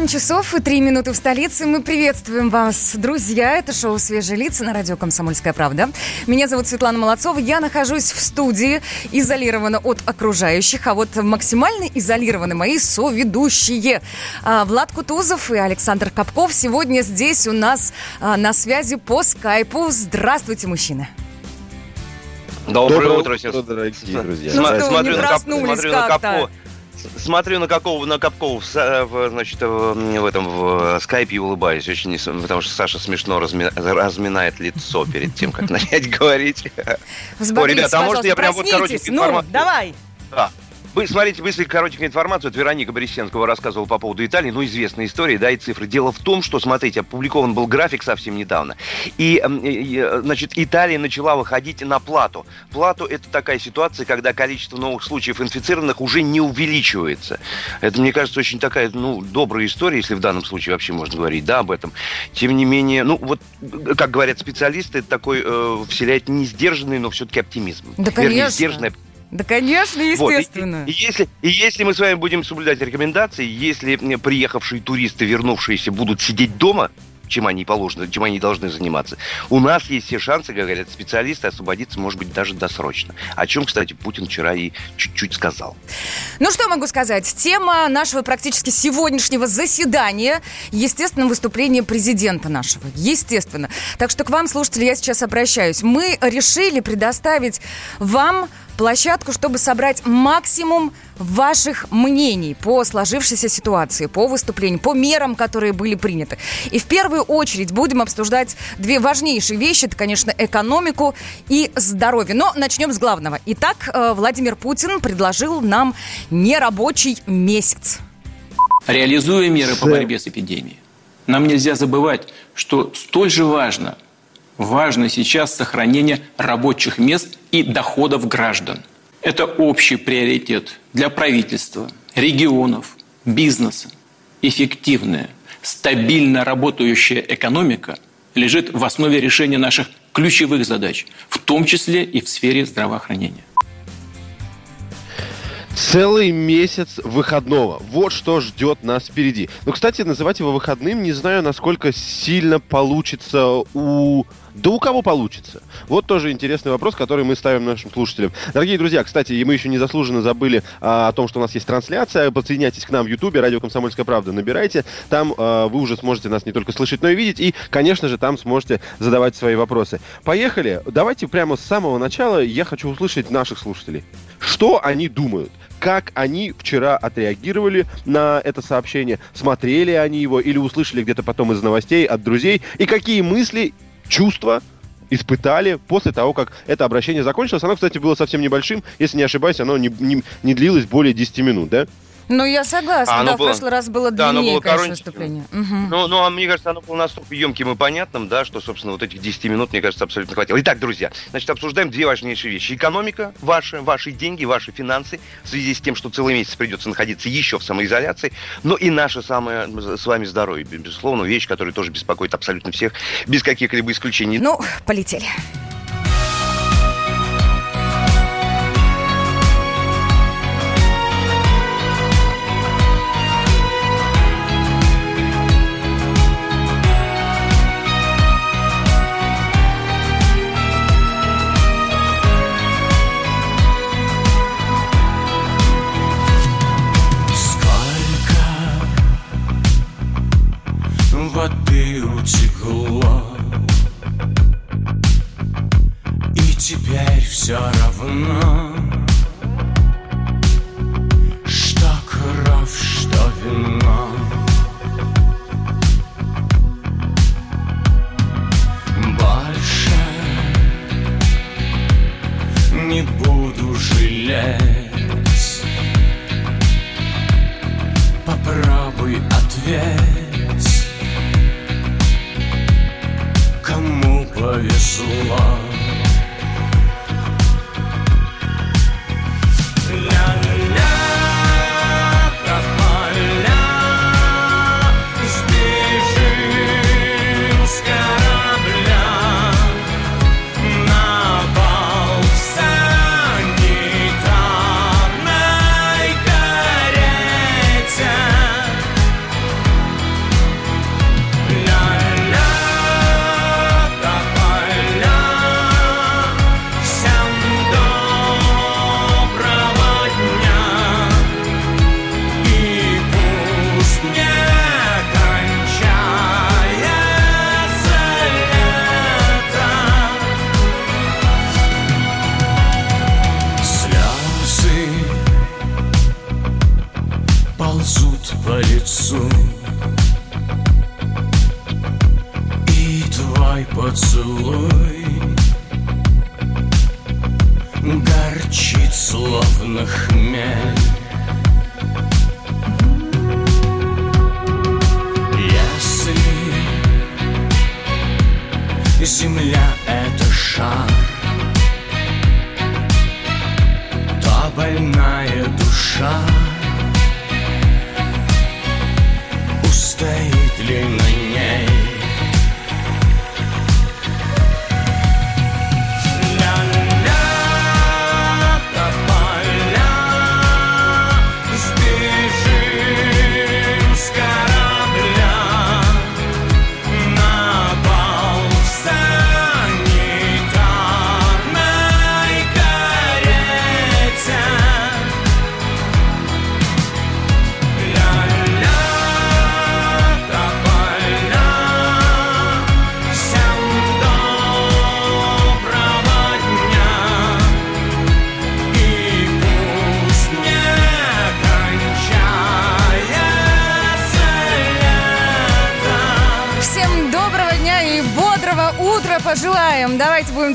7 часов и 3 минуты в столице. Мы приветствуем вас, друзья. Это шоу «Свежие лица» на радио «Комсомольская правда». Меня зовут Светлана Молодцова. Я нахожусь в студии, изолирована от окружающих, а вот максимально изолированы мои соведущие. А, Влад Кутузов и Александр Капков сегодня здесь у нас а, на связи по скайпу. Здравствуйте, мужчины. Доброе, Доброе утро, всем. дорогие друзья. Ну смотрю не на Кап- смотрю на как-то? Смотрю на какого на Капкова в, значит, в, этом в э, скайпе и улыбаюсь очень, потому что Саша смешно разми- разминает лицо перед тем, как начать говорить. Взбодритесь, ребята, а может я прям вот проснитесь. коротенькую Ну, информацию? давай. Да. Вы смотрите, быстренько коротенькую информацию. Вот Вероника Борисенского рассказывала по поводу Италии. Ну, известная история, да, и цифры. Дело в том, что, смотрите, опубликован был график совсем недавно. И, эм, э, значит, Италия начала выходить на плату. Плату – это такая ситуация, когда количество новых случаев инфицированных уже не увеличивается. Это, мне кажется, очень такая, ну, добрая история, если в данном случае вообще можно говорить, да, об этом. Тем не менее, ну, вот, э, как говорят специалисты, это такой э, вселяет не сдержанный, но все-таки оптимизм. Да, Вернее, конечно. сдержанный Да, конечно, вот, и- естественно. И, если, и если мы с вами будем соблюдать рекомендации, если приехавшие туристы, вернувшиеся, будут сидеть дома, чем они положено, чем они должны заниматься, у нас есть все шансы, как говорят специалисты, освободиться, может быть, даже досрочно. О чем, кстати, Путин вчера и чуть-чуть сказал. Ну, что могу сказать? Тема нашего практически сегодняшнего заседания, естественно, выступление президента нашего. Естественно. Так что к вам, слушатели, я сейчас обращаюсь. Мы решили предоставить вам площадку, чтобы собрать максимум ваших мнений по сложившейся ситуации, по выступлению, по мерам, которые были приняты. И в первую очередь будем обсуждать две важнейшие вещи. Это, конечно, экономику и здоровье. Но начнем с главного. Итак, э, Владимир Путин предложил нам нерабочий месяц. реализуя меры по борьбе с эпидемией. Нам нельзя забывать, что столь же важно, важно сейчас сохранение рабочих мест и доходов граждан. Это общий приоритет для правительства, регионов, бизнеса. Эффективная, стабильно работающая экономика лежит в основе решения наших ключевых задач, в том числе и в сфере здравоохранения. Целый месяц выходного. Вот что ждет нас впереди. Ну, кстати, называть его выходным не знаю, насколько сильно получится у... Да у кого получится? Вот тоже интересный вопрос, который мы ставим нашим слушателям. Дорогие друзья, кстати, мы еще незаслуженно забыли а, о том, что у нас есть трансляция. Подсоединяйтесь к нам в Ютубе, радио «Комсомольская правда» набирайте. Там а, вы уже сможете нас не только слышать, но и видеть. И, конечно же, там сможете задавать свои вопросы. Поехали. Давайте прямо с самого начала я хочу услышать наших слушателей. Что они думают? Как они вчера отреагировали на это сообщение? Смотрели они его или услышали где-то потом из новостей от друзей? И какие мысли, чувства испытали после того, как это обращение закончилось? Оно, кстати, было совсем небольшим. Если не ошибаюсь, оно не, не- не длилось более 10 минут, да? Ну, я согласна. А да, было- в прошлый раз было да, оно длиннее, было конечно, выступление. Ну, ну, а мне кажется, оно было настолько емким и понятным, да, что, собственно, вот этих 10 минут, мне кажется, абсолютно хватило. Итак, друзья, значит, обсуждаем две важнейшие вещи. Экономика ваша, ваши деньги, ваши финансы, в связи с тем, что целый месяц придется находиться еще в самоизоляции, но и наше самое с вами здоровье, безусловно, вещь, которая тоже беспокоит абсолютно всех, без каких-либо исключений. Ну, полетели. теперь все равно Что кровь, что вино. Больше не буду жалеть. Попробуй ответь Кому повезло.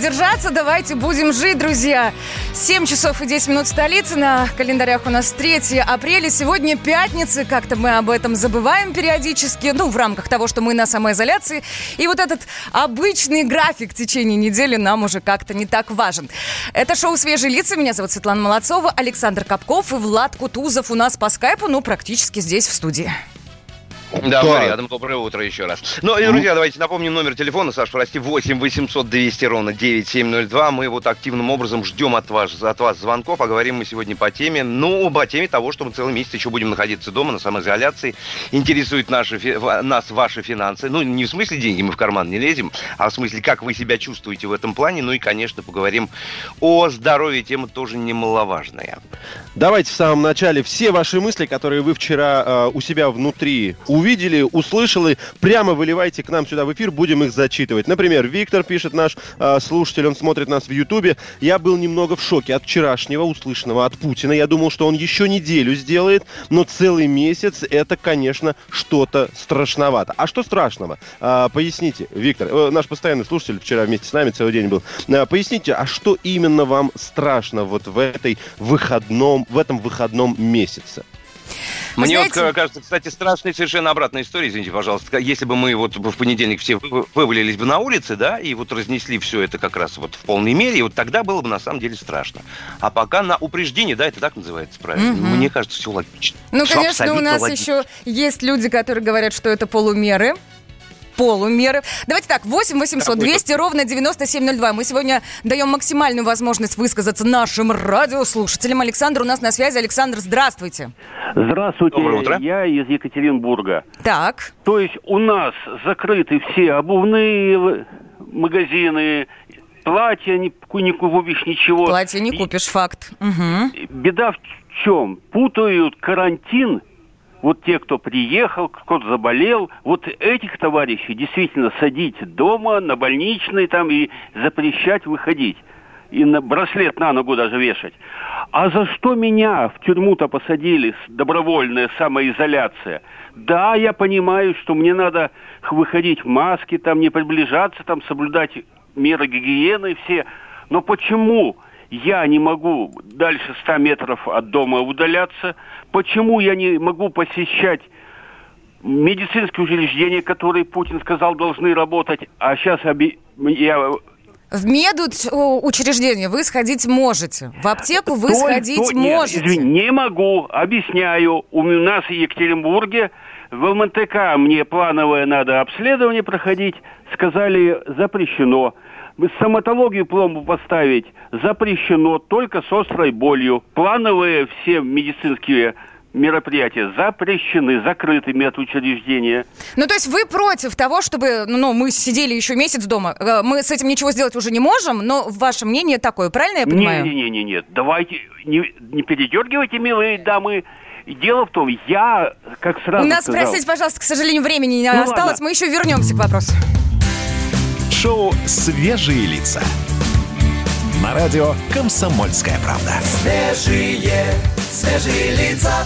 Держаться, давайте будем жить, друзья. 7 часов и 10 минут столицы. На календарях у нас 3 апреля. Сегодня пятница. Как-то мы об этом забываем периодически. Ну, в рамках того, что мы на самоизоляции. И вот этот обычный график в течение недели нам уже как-то не так важен. Это шоу «Свежие лица». Меня зовут Светлана Молодцова, Александр Капков и Влад Кутузов у нас по скайпу, ну, практически здесь, в студии. Да, Да. мы рядом. Доброе утро еще раз. Ну, и, друзья, давайте напомним номер телефона. Саш, прости, 8 800 200 ровно 9702. Мы вот активным образом ждем от вас, от вас звонков. А говорим мы сегодня по теме, ну, по теме того, что мы целый месяц еще будем находиться дома на самоизоляции. Интересуют наши, нас ваши финансы. Ну, не в смысле деньги мы в карман не лезем, а в смысле, как вы себя чувствуете в этом плане. Ну и, конечно, поговорим о здоровье. Тема тоже немаловажная. Давайте в самом начале все ваши мысли, которые вы вчера э, у себя внутри увидели, услышали, прямо выливайте к нам сюда в эфир, будем их зачитывать. Например, Виктор пишет, наш э, слушатель, он смотрит нас в Ютубе. Я был немного в шоке от вчерашнего услышанного от Путина. Я думал, что он еще неделю сделает, но целый месяц это, конечно, что-то страшновато. А что страшного? А, поясните, Виктор, э, наш постоянный слушатель вчера вместе с нами целый день был. А, поясните, а что именно вам страшно вот в этой выходном, в этом выходном месяце? Мне знаете- вот кажется, кстати, страшная совершенно обратная история, извините, пожалуйста. Если бы мы вот в понедельник все вы- вывалились бы на улице, да, и вот разнесли все это как раз вот в полной мере, и вот тогда было бы на самом деле страшно. А пока на упреждение, да, это так называется правильно. Мгм. Мне кажется, все логично. Ну, Всё конечно, у нас логично. еще есть люди, которые говорят, что это полумеры. Полумеры. Давайте так, 8 800 200 ровно 9702. Мы сегодня даем максимальную возможность высказаться нашим радиослушателям. Александр у нас на связи. Александр, здравствуйте. Здравствуйте, Доброе утро. я из Екатеринбурга. Так, То есть у нас закрыты все обувные магазины, платья не, не купишь ничего. платье не купишь, факт. Мгм. Беда в чем? Путают карантин, вот те, кто приехал, кто-то заболел, вот этих товарищей действительно садить дома на больничный там и запрещать выходить. И на браслет на ногу даже вешать. А за что меня в тюрьму-то посадили? Добровольная самоизоляция. Да, я понимаю, что мне надо выходить в маске, там не приближаться, там соблюдать меры гигиены все. Но почему я не могу дальше 100 метров от дома удаляться? Почему я не могу посещать медицинские учреждения, которые Путин сказал должны работать, а сейчас я В медучреждение вы сходить можете. В аптеку вы Толь- сходить то- нет, можете. извини, не могу, объясняю. У нас в Екатеринбурге в ЛМТК мне плановое надо обследование проходить. Сказали, запрещено. Стоматологию пломбу поставить запрещено только с острой болью. Плановые все медицинские мероприятия запрещены, закрыты медучреждения. Ну, то есть вы против того, чтобы, ну, мы сидели еще месяц дома. Э, Мы с этим ничего сделать уже не можем, но ваше мнение такое, правильно я понимаю? Не-не-не, нет. Давайте, не, не передергивайте, милые дамы. Дело в том, я, как сразу У нас, сказал, простите, пожалуйста, к сожалению, времени не Ну, осталось. ладно. Мы еще вернемся к вопросу. Шоу «Свежие лица». На радио «Комсомольская правда». Свежие, свежие лица.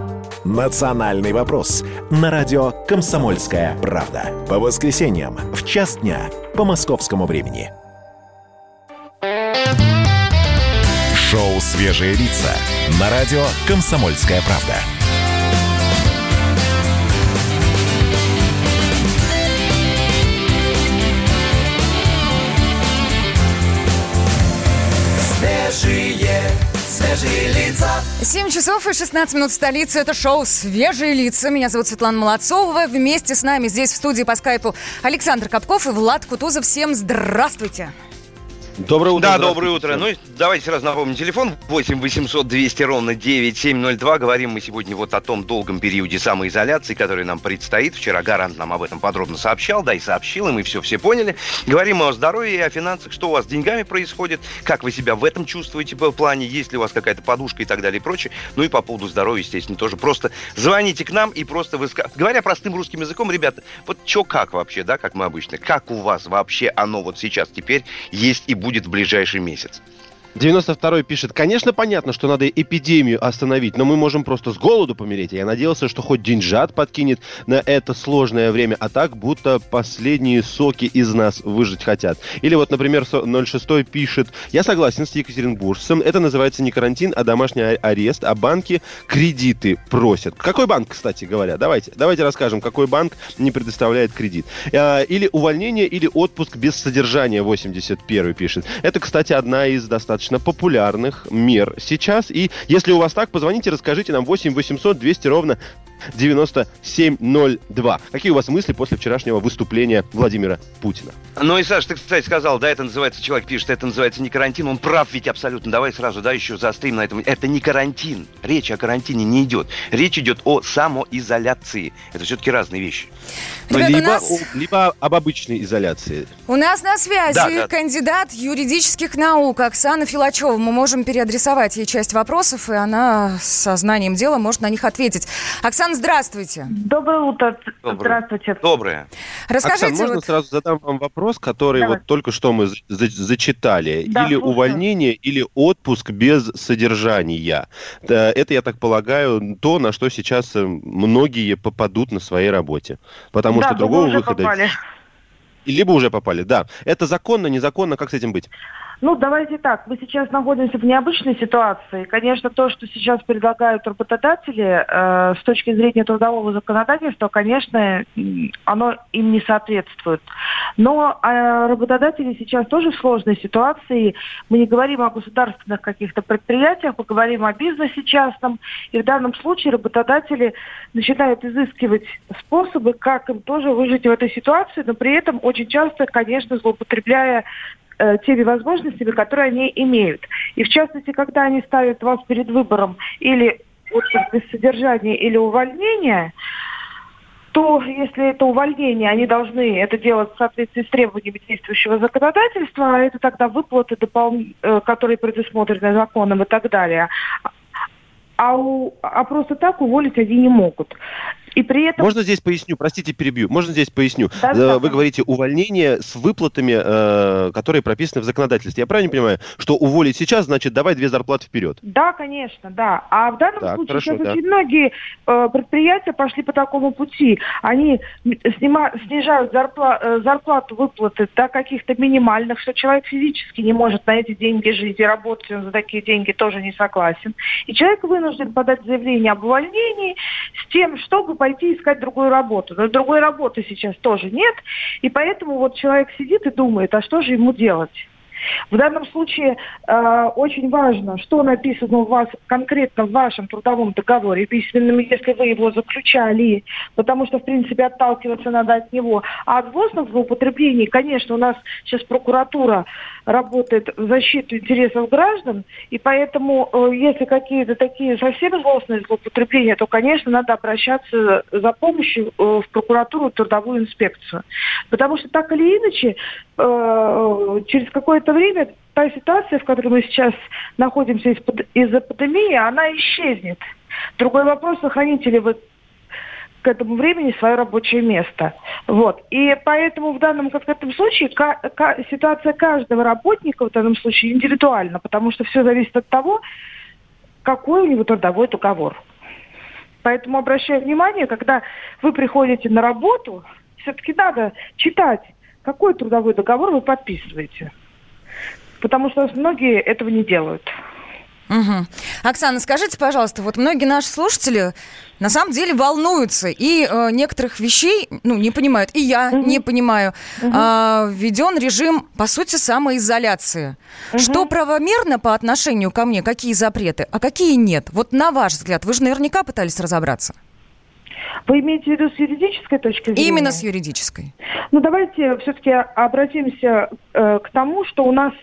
«Национальный вопрос» на радио «Комсомольская правда». По воскресеньям в час дня по московскому времени. Шоу «Свежие лица» на радио «Комсомольская правда». Свежие лица. 7 часов и 16 минут в столице. Это шоу «Свежие лица». Меня зовут Светлана Молодцова. Вместе с нами здесь в студии по скайпу Александр Капков и Влад Кутузов. Всем здравствуйте. Доброе утро. Да, доброе утро. Ну, давайте сразу напомним телефон 8 800 200 ровно 9702. Говорим мы сегодня вот о том долгом периоде самоизоляции, который нам предстоит. Вчера Гарант нам об этом подробно сообщал, да и сообщил, и мы все все поняли. Говорим мы о здоровье и о финансах, что у вас с деньгами происходит, как вы себя в этом чувствуете в плане, есть ли у вас какая-то подушка и так далее и прочее. Ну и по поводу здоровья, естественно, тоже просто звоните к нам и просто выска... Говоря простым русским языком, ребята, вот что как вообще, да, как мы обычно, как у вас вообще оно вот сейчас теперь есть и будет в ближайший месяц? 92-й пишет, конечно, понятно, что надо эпидемию остановить, но мы можем просто с голоду помереть. Я надеялся, что хоть деньжат подкинет на это сложное время, а так будто последние соки из нас выжить хотят. Или вот, например, со- 06-й пишет, я согласен с екатеринбуржцем, это называется не карантин, а домашний а- арест, а банки кредиты просят. Какой банк, кстати говоря? Давайте, давайте расскажем, какой банк не предоставляет кредит. А, Или увольнение, или отпуск без содержания, 81-й пишет. Это, кстати, одна из достаточно популярных мер сейчас. И если у вас так, позвоните, расскажите нам 8 800 200 ровно 9702. Какие у вас мысли после вчерашнего выступления Владимира Путина? Ну и, Саш, ты, кстати, сказал, да, это называется, человек пишет, это называется не карантин, он прав ведь абсолютно. Давай сразу, да, еще заострим на этом. Это не карантин. Речь о карантине не идет. Речь идет о самоизоляции. Это все-таки разные вещи. Ну, Ребята, либо, нас- о- либо об обычной изоляции. У нас на связи Да, да. кандидат юридических наук Оксана Филачева. Мы можем переадресовать ей часть вопросов, и она со знанием дела может на них ответить. Оксана, здравствуйте. Доброе утро. Доброе. Здравствуйте. Доброе. Расскажите, Оксан, можно вот- сразу задам вам вопрос, который Давай. вот только что мы за- за- зачитали? Да, или слушаю. увольнение, или отпуск без содержания. Это, я так полагаю, то, на что сейчас э, многие попадут на своей работе. Потому да, что другого уже выхода... попали. Либо уже попали, да. Это законно, незаконно, как с этим быть? Ну, давайте так. Мы сейчас находимся в необычной ситуации. Конечно, то, что сейчас предлагают работодатели э, с точки зрения трудового законодательства, конечно, оно им не соответствует. Но э, работодатели сейчас тоже в сложной ситуации. Мы не говорим о государственных каких-то предприятиях, мы говорим о бизнесе частном. И в данном случае работодатели начинают изыскивать способы, как им тоже выжить в этой ситуации, но при этом очень часто, конечно, злоупотребляя э, теми возможностями, которые они имеют. И в частности, когда они ставят вас перед выбором или отпуск без содержания или увольнения, то если это увольнение, они должны это делать в соответствии с требованиями действующего законодательства, а это тогда выплаты, допол- э, которые предусмотрены законом и так далее. А, у- а просто так уволить они не могут. И при этом... Можно здесь поясню, простите, перебью. Можно здесь поясню. Да, Э, да, Вы да. говорите увольнение с выплатами, э, которые прописаны в законодательстве. Я правильно понимаю, что уволить сейчас значит давай две зарплаты вперед? Да, конечно, да. А в данном Так, случае хорошо, сейчас да. очень многие э, предприятия пошли по такому пути. Они снима- снижают зарпла- зарплату, выплаты до каких-то минимальных, что человек физически не может на эти деньги жить и работать, он за такие деньги тоже не согласен. И человек вынужден подать заявление об увольнении тем, чтобы пойти искать другую работу. Но другой работы сейчас тоже нет, и поэтому вот человек сидит и думает, а что же ему делать? В данном случае э, очень важно, что написано у вас конкретно в вашем трудовом договоре письменном, если вы его заключали, потому что, в принципе, отталкиваться надо от него. А от злостных злоупотреблений, конечно, у нас сейчас прокуратура работает в защиту интересов граждан, и поэтому, э, если какие-то такие совсем злостные злоупотребления, то, конечно, надо обращаться за помощью э, в прокуратуру, трудовую инспекцию. Потому что так или иначе, э, через какое-то время та ситуация, в которой мы сейчас находимся из-за пандемии, она исчезнет. Другой вопрос, сохраните ли вы к этому времени свое рабочее место. Вот. И поэтому в данном конкретном случае ситуация каждого работника в данном случае индивидуальна, потому что все зависит от того, какой у него трудовой договор. Поэтому обращаю внимание, когда вы приходите на работу, все-таки надо читать, какой трудовой договор вы подписываете. Потому что многие этого не делают. Угу. Оксана, скажите, пожалуйста, вот многие наши слушатели на самом деле волнуются и э, некоторых вещей, ну, не понимают, и я угу. не понимаю. Угу. Э, введен режим, по сути, самоизоляции. Угу. Что правомерно по отношению ко мне, какие запреты, а какие нет? Вот на ваш взгляд, вы же наверняка пытались разобраться. Вы имеете в виду с юридической точки зрения? Именно с юридической. Ну, давайте все-таки обратимся э, к тому, что у нас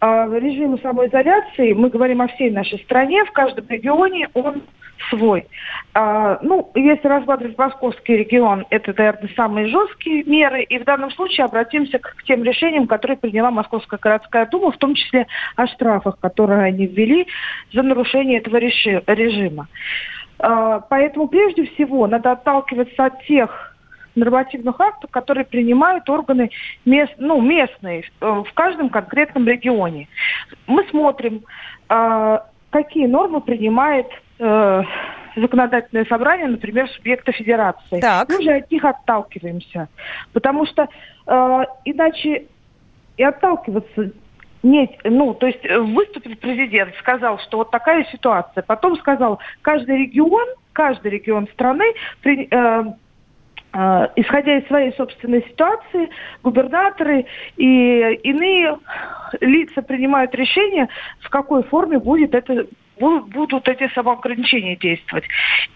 а, режим самоизоляции, мы говорим о всей нашей стране, в каждом регионе он свой. А, ну, если рассматривать московский регион, это, наверное, самые жесткие меры. И в данном случае обратимся к, к тем решениям, которые приняла Московская городская дума, в том числе о штрафах, которые они ввели за нарушение этого реши, режима. А, поэтому прежде всего надо отталкиваться от тех нормативных актов, которые принимают органы мест, ну, местные э, в каждом конкретном регионе. Мы смотрим, э, какие нормы принимает э, законодательное собрание, например, субъекта федерации. Так. Мы же от них отталкиваемся. Потому что э, иначе и отталкиваться нет, ну, то есть выступил президент, сказал, что вот такая ситуация. Потом сказал, каждый регион, каждый регион страны при, э, а, исходя из своей собственной ситуации, губернаторы и иные лица принимают решение, в какой форме будет это, будут эти самоограничения действовать.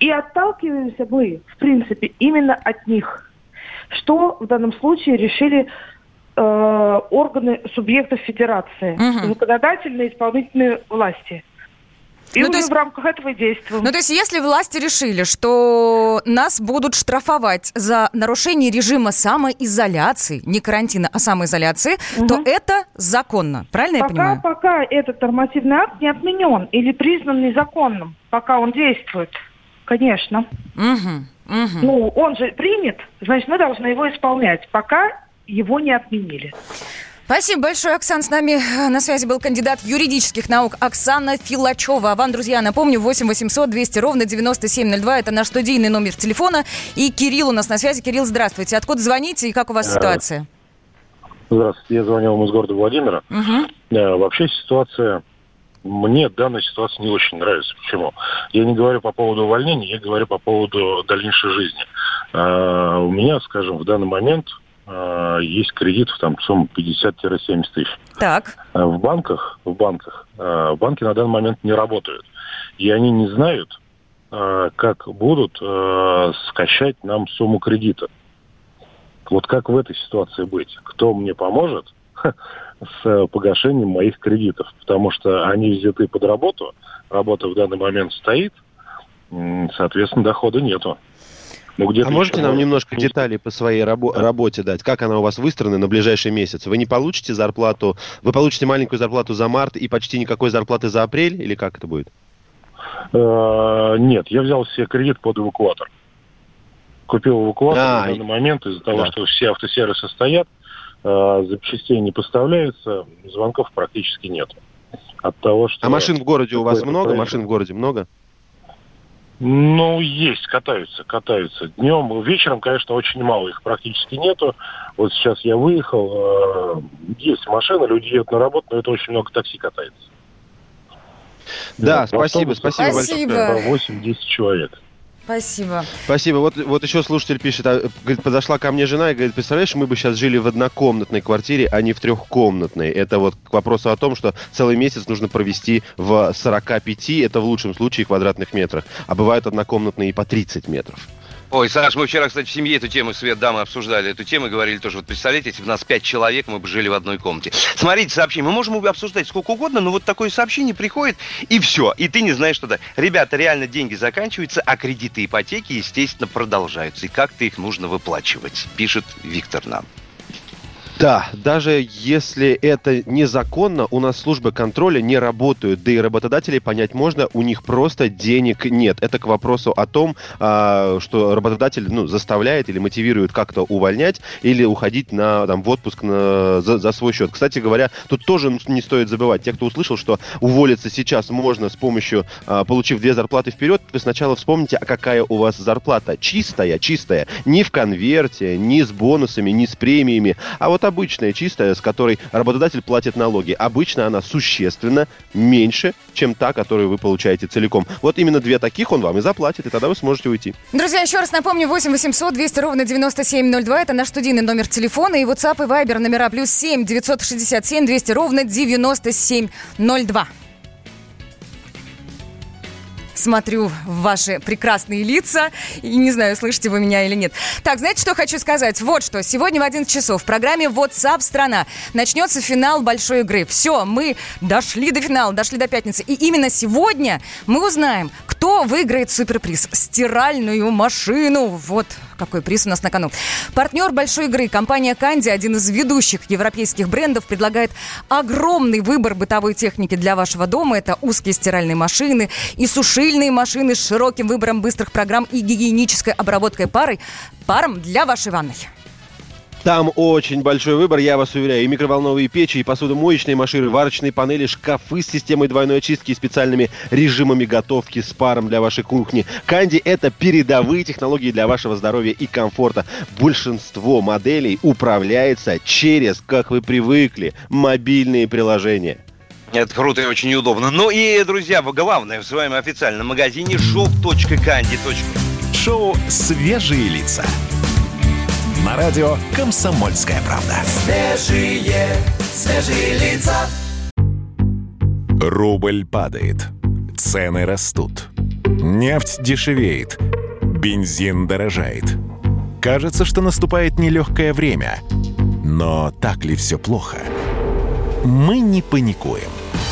И отталкиваемся мы, в принципе, именно от них. Что в данном случае решили э, органы субъектов федерации, угу. законодательные и исполнительные власти. И ну, то есть, в рамках этого действуем. Ну, то есть, если власти решили, что нас будут штрафовать за нарушение режима самоизоляции, не карантина, а самоизоляции, угу. то это законно. Правильно пока, я понимаю? Пока этот нормативный акт не отменен или признан незаконным, пока он действует, конечно. Угу. Угу. Ну, он же принят, значит, мы должны его исполнять, пока его не отменили. Спасибо большое, Оксан. С нами э, на связи был кандидат юридических наук Оксана Филачева. А вам, друзья, напомню, 8 800 200 ровно 9702. Это наш студийный номер телефона. И Кирилл у нас на связи. Кирилл, здравствуйте. Откуда звоните и как у вас э, ситуация? Здравствуйте. Я звонил вам из города Владимира. Угу. Вообще ситуация... Мне данная ситуация не очень нравится. Почему? Я не говорю по поводу увольнения, я говорю по поводу дальнейшей жизни. У меня, скажем, в данный момент э, есть кредитов там сумма 50-70 тысяч. Так. Э, в банках, в банках, э, банки на данный момент не работают. И они не знают, э, как будут э, скачать нам сумму кредита. Вот как в этой ситуации быть? Кто мне поможет с погашением моих кредитов? Потому что они взяты под работу, работа в данный момент стоит, соответственно, дохода нету. Ну, а можете нам немножко деталей по своей рабо- работе дать? Как она у вас выстроена на ближайший месяц? Вы не получите зарплату, вы получите маленькую зарплату за март и почти никакой зарплаты за апрель? Или как это будет? Э, нет, я взял себе кредит под эвакуатор. Купил эвакуатор а, на данный момент из-за того, да. что все автосервисы стоят, э, запчастей не поставляется, звонков практически нет. От того, что... А машин в городе у вас много? Машин в городе много? Ну, есть, катаются, катаются. Днем, вечером, конечно, очень мало, их практически нету. Вот сейчас я выехал, э, есть машина, люди едут на работу, но это очень много такси катается. Да, да спасибо, спасибо большое. 8-10 человек. Спасибо. Спасибо. Вот, вот еще слушатель пишет, а, говорит, подошла ко мне жена и говорит, представляешь, мы бы сейчас жили в однокомнатной квартире, а не в трехкомнатной. Это вот к вопросу о том, что целый месяц нужно провести в 45, это в лучшем случае квадратных метрах, а бывают однокомнатные и по 30 метров. Ой, Саш, мы вчера, кстати, в семье эту тему, Свет, дамы обсуждали эту тему говорили тоже, вот представляете, если бы нас пять человек, мы бы жили в одной комнате. Смотрите, сообщение, мы можем обсуждать сколько угодно, но вот такое сообщение приходит, и все, и ты не знаешь, что да. Ребята, реально деньги заканчиваются, а кредиты ипотеки, естественно, продолжаются. И как-то их нужно выплачивать, пишет Виктор нам. Да, даже если это незаконно, у нас службы контроля не работают, да и работодателей понять можно, у них просто денег нет. Это к вопросу о том, а, что работодатель ну, заставляет или мотивирует как-то увольнять или уходить на, там, в отпуск на, за, за свой счет. Кстати говоря, тут тоже не стоит забывать, те, кто услышал, что уволиться сейчас можно с помощью, а, получив две зарплаты вперед, вы сначала вспомните, а какая у вас зарплата. Чистая, чистая. Не в конверте, не с бонусами, не с премиями, а вот обычная, чистая, с которой работодатель платит налоги. Обычно она существенно меньше, чем та, которую вы получаете целиком. Вот именно две таких он вам и заплатит, и тогда вы сможете уйти. Друзья, еще раз напомню, 8 800 200 ровно 9702, это наш студийный номер телефона, и WhatsApp и Viber номера плюс 7 967 200 ровно 9702 смотрю в ваши прекрасные лица и не знаю, слышите вы меня или нет. Так, знаете, что хочу сказать? Вот что. Сегодня в 11 часов в программе WhatsApp страна начнется финал большой игры. Все, мы дошли до финала, дошли до пятницы. И именно сегодня мы узнаем, кто выиграет суперприз. Стиральную машину. Вот какой приз у нас на кону. Партнер большой игры, компания Канди, один из ведущих европейских брендов, предлагает огромный выбор бытовой техники для вашего дома. Это узкие стиральные машины и сушильные машины с широким выбором быстрых программ и гигиенической обработкой парой, паром для вашей ванной. Там очень большой выбор, я вас уверяю. И микроволновые печи, и посудомоечные машины, варочные панели, шкафы с системой двойной очистки и специальными режимами готовки с паром для вашей кухни. Канди – это передовые технологии для вашего здоровья и комфорта. Большинство моделей управляется через, как вы привыкли, мобильные приложения. Это круто и очень удобно. Ну и, друзья, главное в своем официальном магазине shop.candy.ru Шоу «Свежие лица». На радио «Комсомольская правда». Свежие, свежие лица. Рубль падает. Цены растут. Нефть дешевеет. Бензин дорожает. Кажется, что наступает нелегкое время. Но так ли все плохо? Мы не паникуем.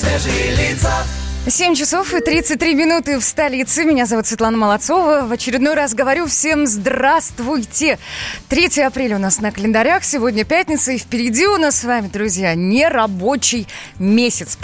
Свежие лица. 7 часов и 33 минуты в столице. Меня зовут Светлана Молодцова. В очередной раз говорю всем здравствуйте. 3 апреля у нас на календарях. Сегодня пятница. И впереди у нас с вами, друзья, нерабочий месяц.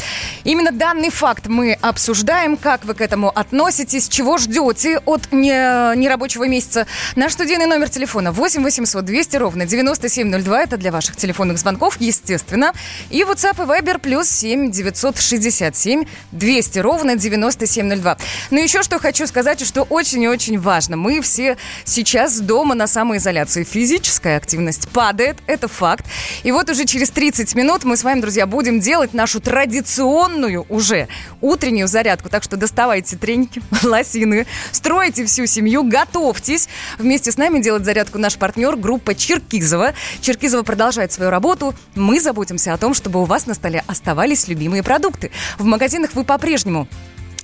Именно данный факт мы обсуждаем. Как вы к этому относитесь? Чего ждете от не, нерабочего месяца? Наш студийный номер телефона 8 800 200 ровно 9702. Это для ваших телефонных звонков, естественно. И WhatsApp и Viber плюс 7 967 200 200 ровно 9702. Ну, еще что хочу сказать, что очень и очень важно. Мы все сейчас дома на самоизоляции. Физическая активность падает, это факт. И вот уже через 30 минут мы с вами, друзья, будем делать нашу традиционную уже утреннюю зарядку. Так что доставайте треники, лосины, стройте всю семью, готовьтесь. Вместе с нами делать зарядку наш партнер, группа Черкизова. Черкизова продолжает свою работу. Мы заботимся о том, чтобы у вас на столе оставались любимые продукты. В магазинах вы по-прежнему по-прежнему.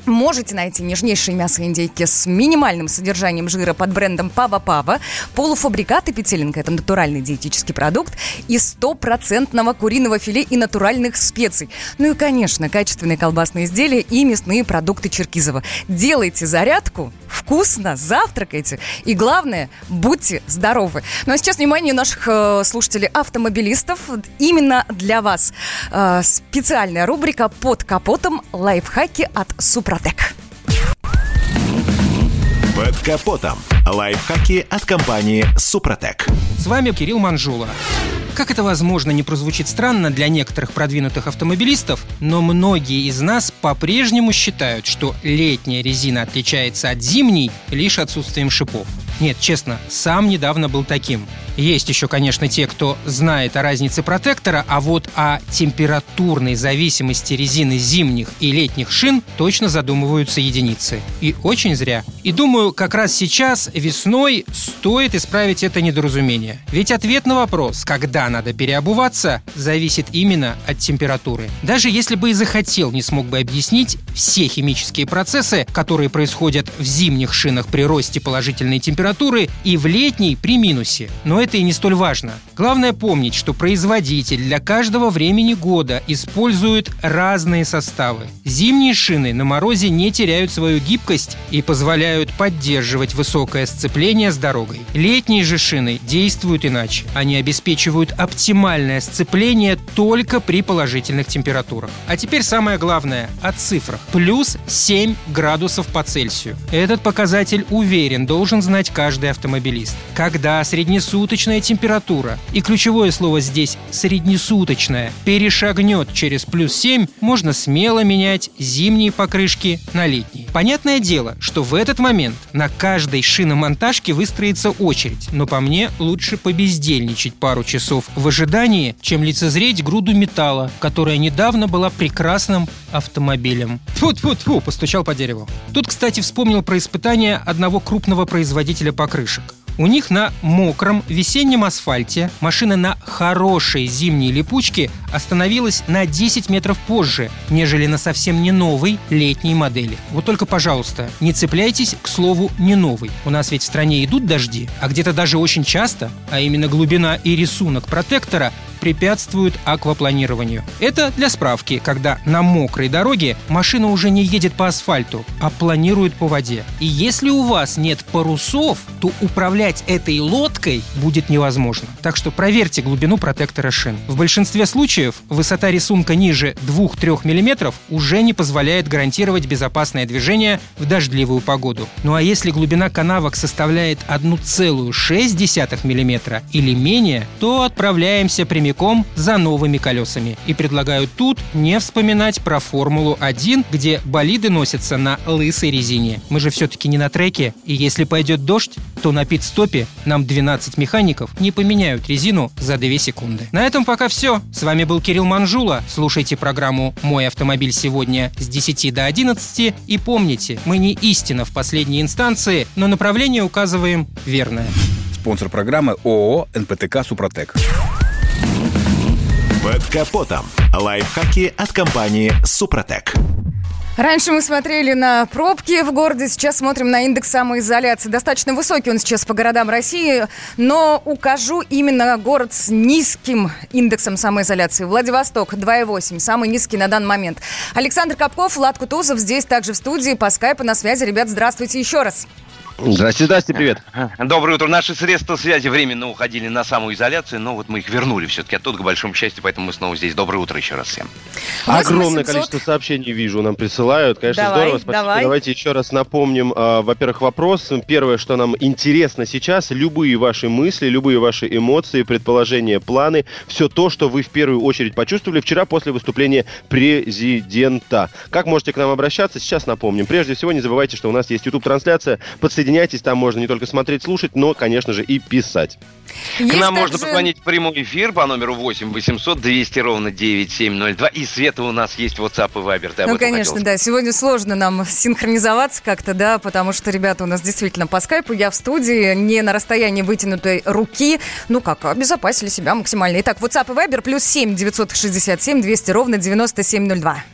Можете найти нежнейшие мясо индейки с минимальным содержанием жира под брендом Пава Пава. Полуфабрикаты петелинка – это натуральный диетический продукт из стопроцентного куриного филе и натуральных специй. Ну и, конечно, качественные колбасные изделия и мясные продукты Черкизова. Делайте зарядку вкусно, завтракайте. И главное, будьте здоровы. Ну а сейчас внимание наших э, слушателей автомобилистов. Именно для вас э, специальная рубрика «Под капотом. Лайфхаки от Супротек». Под капотом. Лайфхаки от компании «Супротек». С вами Кирилл Манжула. Как это возможно не прозвучит странно для некоторых продвинутых автомобилистов, но многие из нас по-прежнему считают, что летняя резина отличается от зимней лишь отсутствием шипов. Нет, честно, сам недавно был таким. Есть еще, конечно, те, кто знает о разнице протектора, а вот о температурной зависимости резины зимних и летних шин точно задумываются единицы. И очень зря. И думаю, как раз сейчас, весной, стоит исправить это недоразумение. Ведь ответ на вопрос, когда надо переобуваться, зависит именно от температуры. Даже если бы и захотел, не смог бы объяснить все химические процессы, которые происходят в зимних шинах при росте положительной температуры и в летней при минусе. Но это и не столь важно. Главное помнить, что производитель для каждого времени года использует разные составы. Зимние шины на морозе не теряют свою гибкость и позволяют поддерживать высокое сцепление с дорогой. Летние же шины действуют иначе. Они обеспечивают оптимальное сцепление только при положительных температурах. А теперь самое главное – о цифрах. Плюс 7 градусов по Цельсию. Этот показатель, уверен, должен знать каждый автомобилист. Когда среднесуточная температура, и ключевое слово здесь «среднесуточная», перешагнет через плюс 7, можно смело менять зимние покрышки на летние. Понятное дело, что в этот момент на каждой шиномонтажке выстроится очередь, но по мне лучше побездельничать пару часов в ожидании, чем лицезреть груду металла, которая недавно была прекрасным автомобилем. Тьфу-тьфу-тьфу, постучал по дереву. Тут, кстати, вспомнил про испытание одного крупного производителя покрышек. У них на мокром весеннем асфальте машина на хорошей зимней липучке остановилась на 10 метров позже, нежели на совсем не новой летней модели. Вот только, пожалуйста, не цепляйтесь к слову «не новый». У нас ведь в стране идут дожди, а где-то даже очень часто, а именно глубина и рисунок протектора препятствуют аквапланированию. Это для справки, когда на мокрой дороге машина уже не едет по асфальту, а планирует по воде. И если у вас нет парусов, то управлять этой лодкой будет невозможно. Так что проверьте глубину протектора шин. В большинстве случаев высота рисунка ниже 2-3 мм уже не позволяет гарантировать безопасное движение в дождливую погоду. Ну а если глубина канавок составляет 1,6 мм или менее, то отправляемся прямиком прямиком за новыми колесами. И предлагаю тут не вспоминать про Формулу-1, где болиды носятся на лысой резине. Мы же все-таки не на треке, и если пойдет дождь, то на пит-стопе нам 12 механиков не поменяют резину за 2 секунды. На этом пока все. С вами был Кирилл Манжула. Слушайте программу «Мой автомобиль сегодня» с 10 до 11. И помните, мы не истина в последней инстанции, но направление указываем верное. Спонсор программы ООО «НПТК Супротек». Под капотом. Лайфхаки от компании «Супротек». Раньше мы смотрели на пробки в городе, сейчас смотрим на индекс самоизоляции. Достаточно высокий он сейчас по городам России, но укажу именно город с низким индексом самоизоляции. Владивосток 2,8, самый низкий на данный момент. Александр Капков, Влад Кутузов здесь также в студии, по скайпу на связи. Ребят, здравствуйте еще раз. Здрасте, здрасте, привет. Доброе утро. Наши средства связи временно уходили на самоизоляцию, но вот мы их вернули все-таки оттуда, к большому счастью, поэтому мы снова здесь. Доброе утро еще раз всем. Огромное количество сообщений вижу, нам присылают. Конечно, давай, здорово. Спасибо. Давай. Давайте еще раз напомним, э, во-первых, вопрос. Первое, что нам интересно сейчас, любые ваши мысли, любые ваши эмоции, предположения, планы, все то, что вы в первую очередь почувствовали вчера после выступления президента. Как можете к нам обращаться, сейчас напомним. Прежде всего, не забывайте, что у нас есть YouTube-трансляция. Подсоединяйтесь, там можно не только смотреть, слушать, но, конечно же, и писать. К нам можно позвонить в прямой эфир по номеру 8 800 200 ровно 9702. И Света у нас есть WhatsApp и Viber. Ты Ну, конечно, хотела да. Сегодня сложно нам синхронизоваться как-то, да, потому что ребята у нас действительно по скайпу, я в студии, не на расстоянии вытянутой руки. Ну как, обезопасили себя максимально. Итак, WhatsApp и Viber плюс 7 967 200 ровно 9702.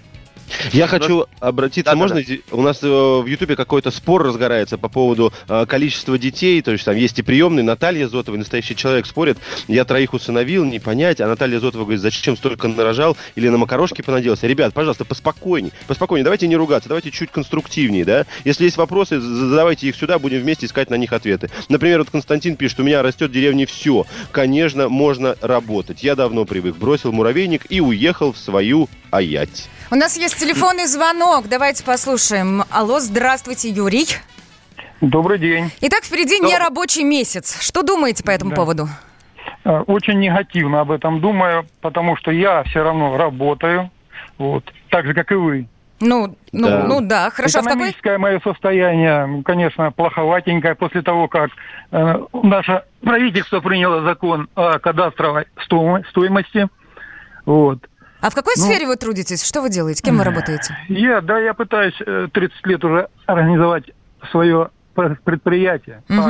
Я хочу обратиться, Да-да-да. можно? зи- У нас э, в Ютубе какой-то спор разгорается по поводу э, количества детей, то есть там есть и приемный, Наталья Зотова, настоящий человек спорит, я троих усыновил, не понять, а Наталья Зотова говорит, зачем столько нарожал или на макарошке понадеялся. Ребят, пожалуйста, поспокойней, поспокойней, давайте не ругаться, давайте чуть конструктивнее, да? Если есть вопросы, задавайте их сюда, будем вместе искать на них ответы. Например, вот Константин пишет, у меня растет в деревне все, конечно, можно работать. Я давно привык, бросил муравейник и уехал в свою аять. У нас есть телефонный звонок. Давайте послушаем. Алло, здравствуйте, Юрий. Добрый день. Итак, впереди нерабочий месяц. Что думаете по этому Да. поводу? Э, Очень негативно об этом думаю, потому что я все равно работаю, вот, так же, как и вы. Ну, ну, Да. ну да, хорошо. А? Экономическое мое состояние, м, конечно, плоховатенькое после того, как э, наше правительство приняло закон о кадастровой стоимо- стоимости. Вот. А в какой Ну, сфере вы трудитесь? Что вы делаете? Кем вы работаете? Я, да, я пытаюсь э, 30 лет уже организовать свое пр- предприятие Мгм.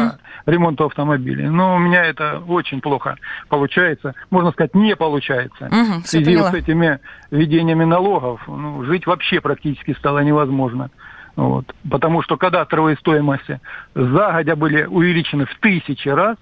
по ремонту автомобилей. Но у меня это очень плохо получается. Можно сказать, не получается. Мгм, В связи поняла. с этими введениями налогов ну, жить вообще практически стало невозможно. Вот. Потому что кадастровые стоимости загодя были увеличены в тысячи раз,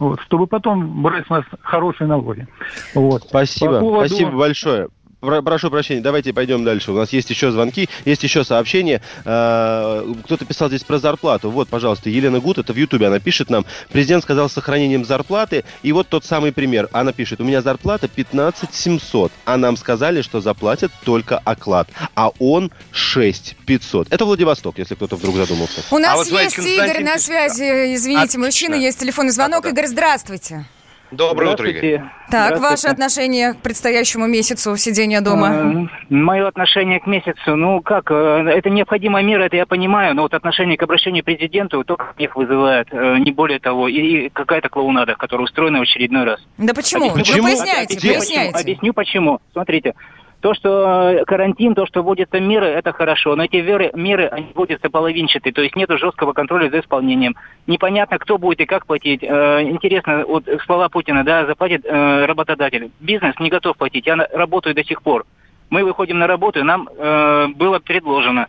вот, чтобы потом брать с нас хорошие налоги. Вот. Спасибо, По поводу- спасибо большое. Про- Прошу прощения, давайте пойдем дальше. У нас есть еще звонки, есть еще сообщения. Э, Кто-то писал здесь про зарплату. Вот, пожалуйста, Елена Гуд, это в Ютубе, она пишет нам. Президент сказал с сохранением зарплаты. И вот тот самый пример. Она пишет, у меня зарплата 15 700, а нам сказали, что заплатят только оклад. А он 6 500. Это Владивосток, если кто-то вдруг задумался. У нас вот смотрите, есть Игорь Константин на связи. Извините, Отлично. мужчина, есть телефонный звонок. Игорь, здравствуйте. Доброе утро, Игорь. Так, ваше отношение к предстоящему месяцу сидения дома? Мое отношение к месяцу, ну как, э, это необходимая мера, это я понимаю, но вот отношение к обращению к президенту только их вызывает, э, не более того, и, и какая-то клоунада, которая устроена в очередной раз. Да почему? Объясню, Ну, поясняйте, объясню, поясняйте. почему. Объясню почему. Смотрите, то, что э, карантин, то, что вводятся меры, это хорошо. Но эти меры, меры они вводятся половинчатые, то есть нет жесткого контроля за исполнением. Непонятно, кто будет и как платить. Э, интересно, вот слова Путина, да, заплатит э, работодатель. Бизнес не готов платить, я работаю до сих пор. Мы выходим на работу, и нам было предложено,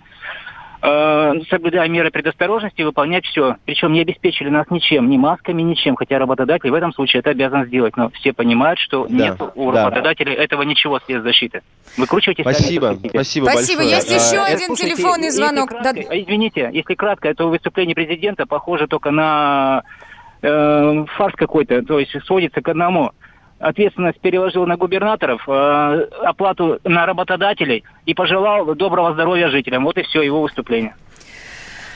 э, соблюдая меры предосторожности, выполнять все. Причем не обеспечили нас ничем, ни масками, ничем, хотя работодатель в этом случае это обязан сделать. Но все понимают, что Да, нет у да. работодателя этого ничего средств защиты. Выкручивайте сами Спасибо, спасибо Спасибо. большое. Есть А, еще это- один Слушайте, телефонный звонок. кратко- Да- а, Извините, если кратко, это выступление президента похоже только на э, фарс какой-то, то есть сводится к одному. Ответственность переложил на губернаторов, э, оплату на работодателей и пожелал доброго здоровья жителям. Вот и все его выступление.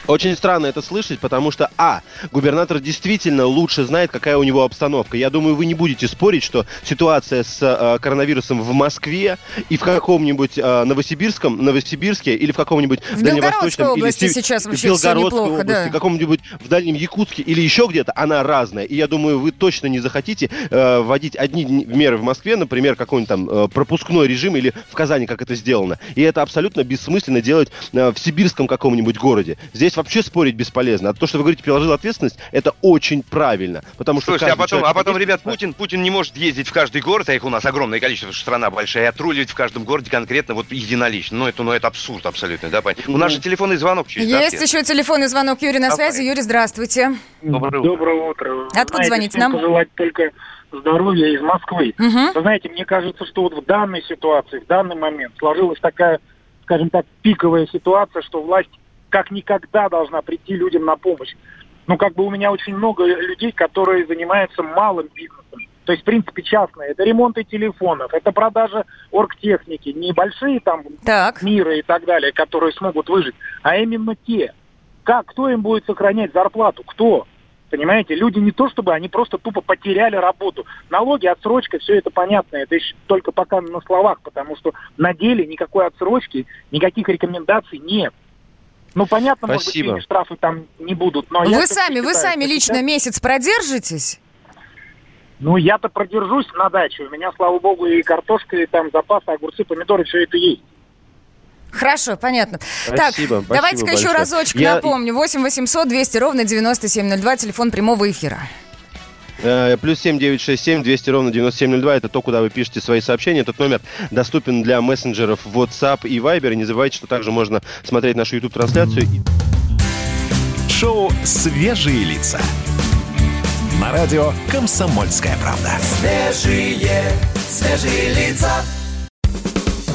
Очень странно это слышать, потому что, а, губернатор действительно лучше знает, какая у него обстановка. Я думаю, вы не будете спорить, что ситуация с э, коронавирусом в Москве и в каком-нибудь э, Новосибирском, Новосибирске или в каком-нибудь В дальневосточном или области Си- сейчас в вообще Белгородской неплохо, области, да. каком-нибудь в Дальнем Якутске или еще где-то, она разная. И я думаю, вы точно не захотите э, вводить одни дни- меры в Москве, например, какой-нибудь там э, пропускной режим или в Казани, как это сделано. И это абсолютно бессмысленно делать э, в сибирском каком-нибудь городе. Здесь вообще спорить бесполезно. А то, что вы говорите, переложил ответственность, это очень правильно. Потому что Слушайте, а потом, человек а потом, ребят, Путин, Путин не может ездить в каждый город, а их у нас огромное количество, потому что страна большая, и отруливать в каждом городе конкретно вот единолично. Ну, это, ну, это абсурд абсолютно, да, понятно? У нас же телефонный звонок через Есть еще телефонный звонок. Юрий на связи. Юрий, здравствуйте. Доброе утро. Доброе утро. Откуда знаете, звоните всем нам? пожелать только здоровья из Москвы. Мгм. Вы знаете, мне кажется, что вот в данной ситуации, в данный момент сложилась такая, скажем так, пиковая ситуация, что власть как никогда должна прийти людям на помощь. Ну, как бы у меня очень много людей, которые занимаются малым бизнесом. То есть, в принципе, частные. Это ремонты телефонов, это продажа оргтехники. Не большие там миры и так далее, которые смогут выжить, а именно те. Как, кто им будет сохранять зарплату? Кто? Понимаете, люди не то чтобы, они просто тупо потеряли работу. Налоги, отсрочка, все это понятно. Это еще только пока на словах, потому что на деле никакой отсрочки, никаких рекомендаций нет. Ну, понятно, может быть, Спасибо. штрафы там не будут. Но я Вы сами, вы считаю, сами что лично сейчас- месяц продержитесь? Ну, я-то продержусь на даче. У меня, слава богу, и картошка, и там запасы, огурцы, помидоры, все это есть. Хорошо, понятно. Спасибо, так, спасибо давайте-ка еще разочек Я- напомню. 8 800 200 ровно 9702, телефон прямого эфира. Э, Плюс 7967 200 ровно 9702. Это то, куда вы пишете свои сообщения. Этот номер доступен для мессенджеров WhatsApp и Viber. И не забывайте, что также можно смотреть нашу YouTube-трансляцию. Шоу «Свежие лица». На радио «Комсомольская правда». Свежие, свежие лица.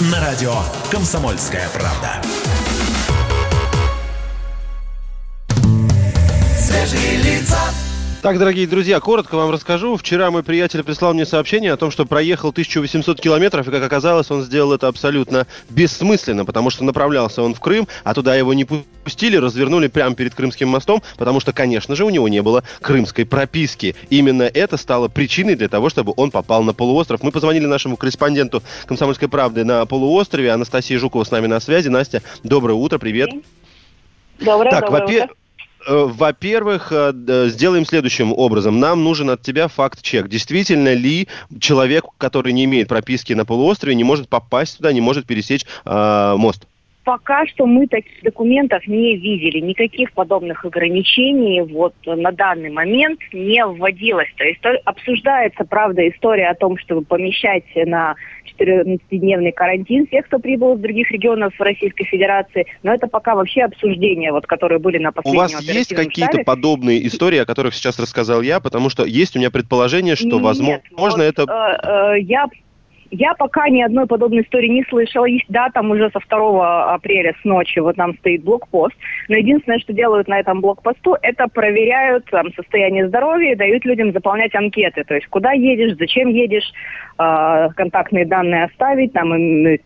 На радио «Комсомольская правда». Свежие лица. Так, дорогие друзья, коротко вам расскажу. Вчера мой приятель прислал мне сообщение о том, что проехал 1800 километров, и, как оказалось, он сделал это абсолютно бессмысленно, потому что направлялся он в Крым, а туда его не пустили, развернули прямо перед Крымским мостом, потому что, конечно же, у него не было крымской прописки. Именно это стало причиной для того, чтобы он попал на полуостров. Мы позвонили нашему корреспонденту «Комсомольской правды» на полуострове. Анастасия Жукова с нами на связи. Настя, доброе утро, привет. Доброе, Так, доброе во-пе- утро. Э, во-первых, э, сделаем следующим образом. Нам нужен от тебя факт-чек. Действительно ли человек, который не имеет прописки на полуострове, не может попасть туда, не может пересечь э, мост? Пока что мы таких документов не видели, никаких подобных ограничений вот на данный момент не вводилось. То есть то- обсуждается, правда, история о том, чтобы помещать на 14-дневный карантин всех, кто прибыл из других регионов Российской Федерации, но это пока вообще обсуждения, вот, которые были на У последнем вас есть какие-то подобные истории, о которых сейчас рассказал я? Потому что есть у меня предположение, что, Нет, возможно, вот, это... э, э, я, я пока ни одной подобной истории не слышала. Да, там уже со 2 апреля с ночи вот там стоит блокпост. Но единственное, что делают на этом блокпосту, это проверяют там, состояние здоровья и дают людям заполнять анкеты. То есть куда едешь, зачем едешь, э, контактные данные оставить, там им,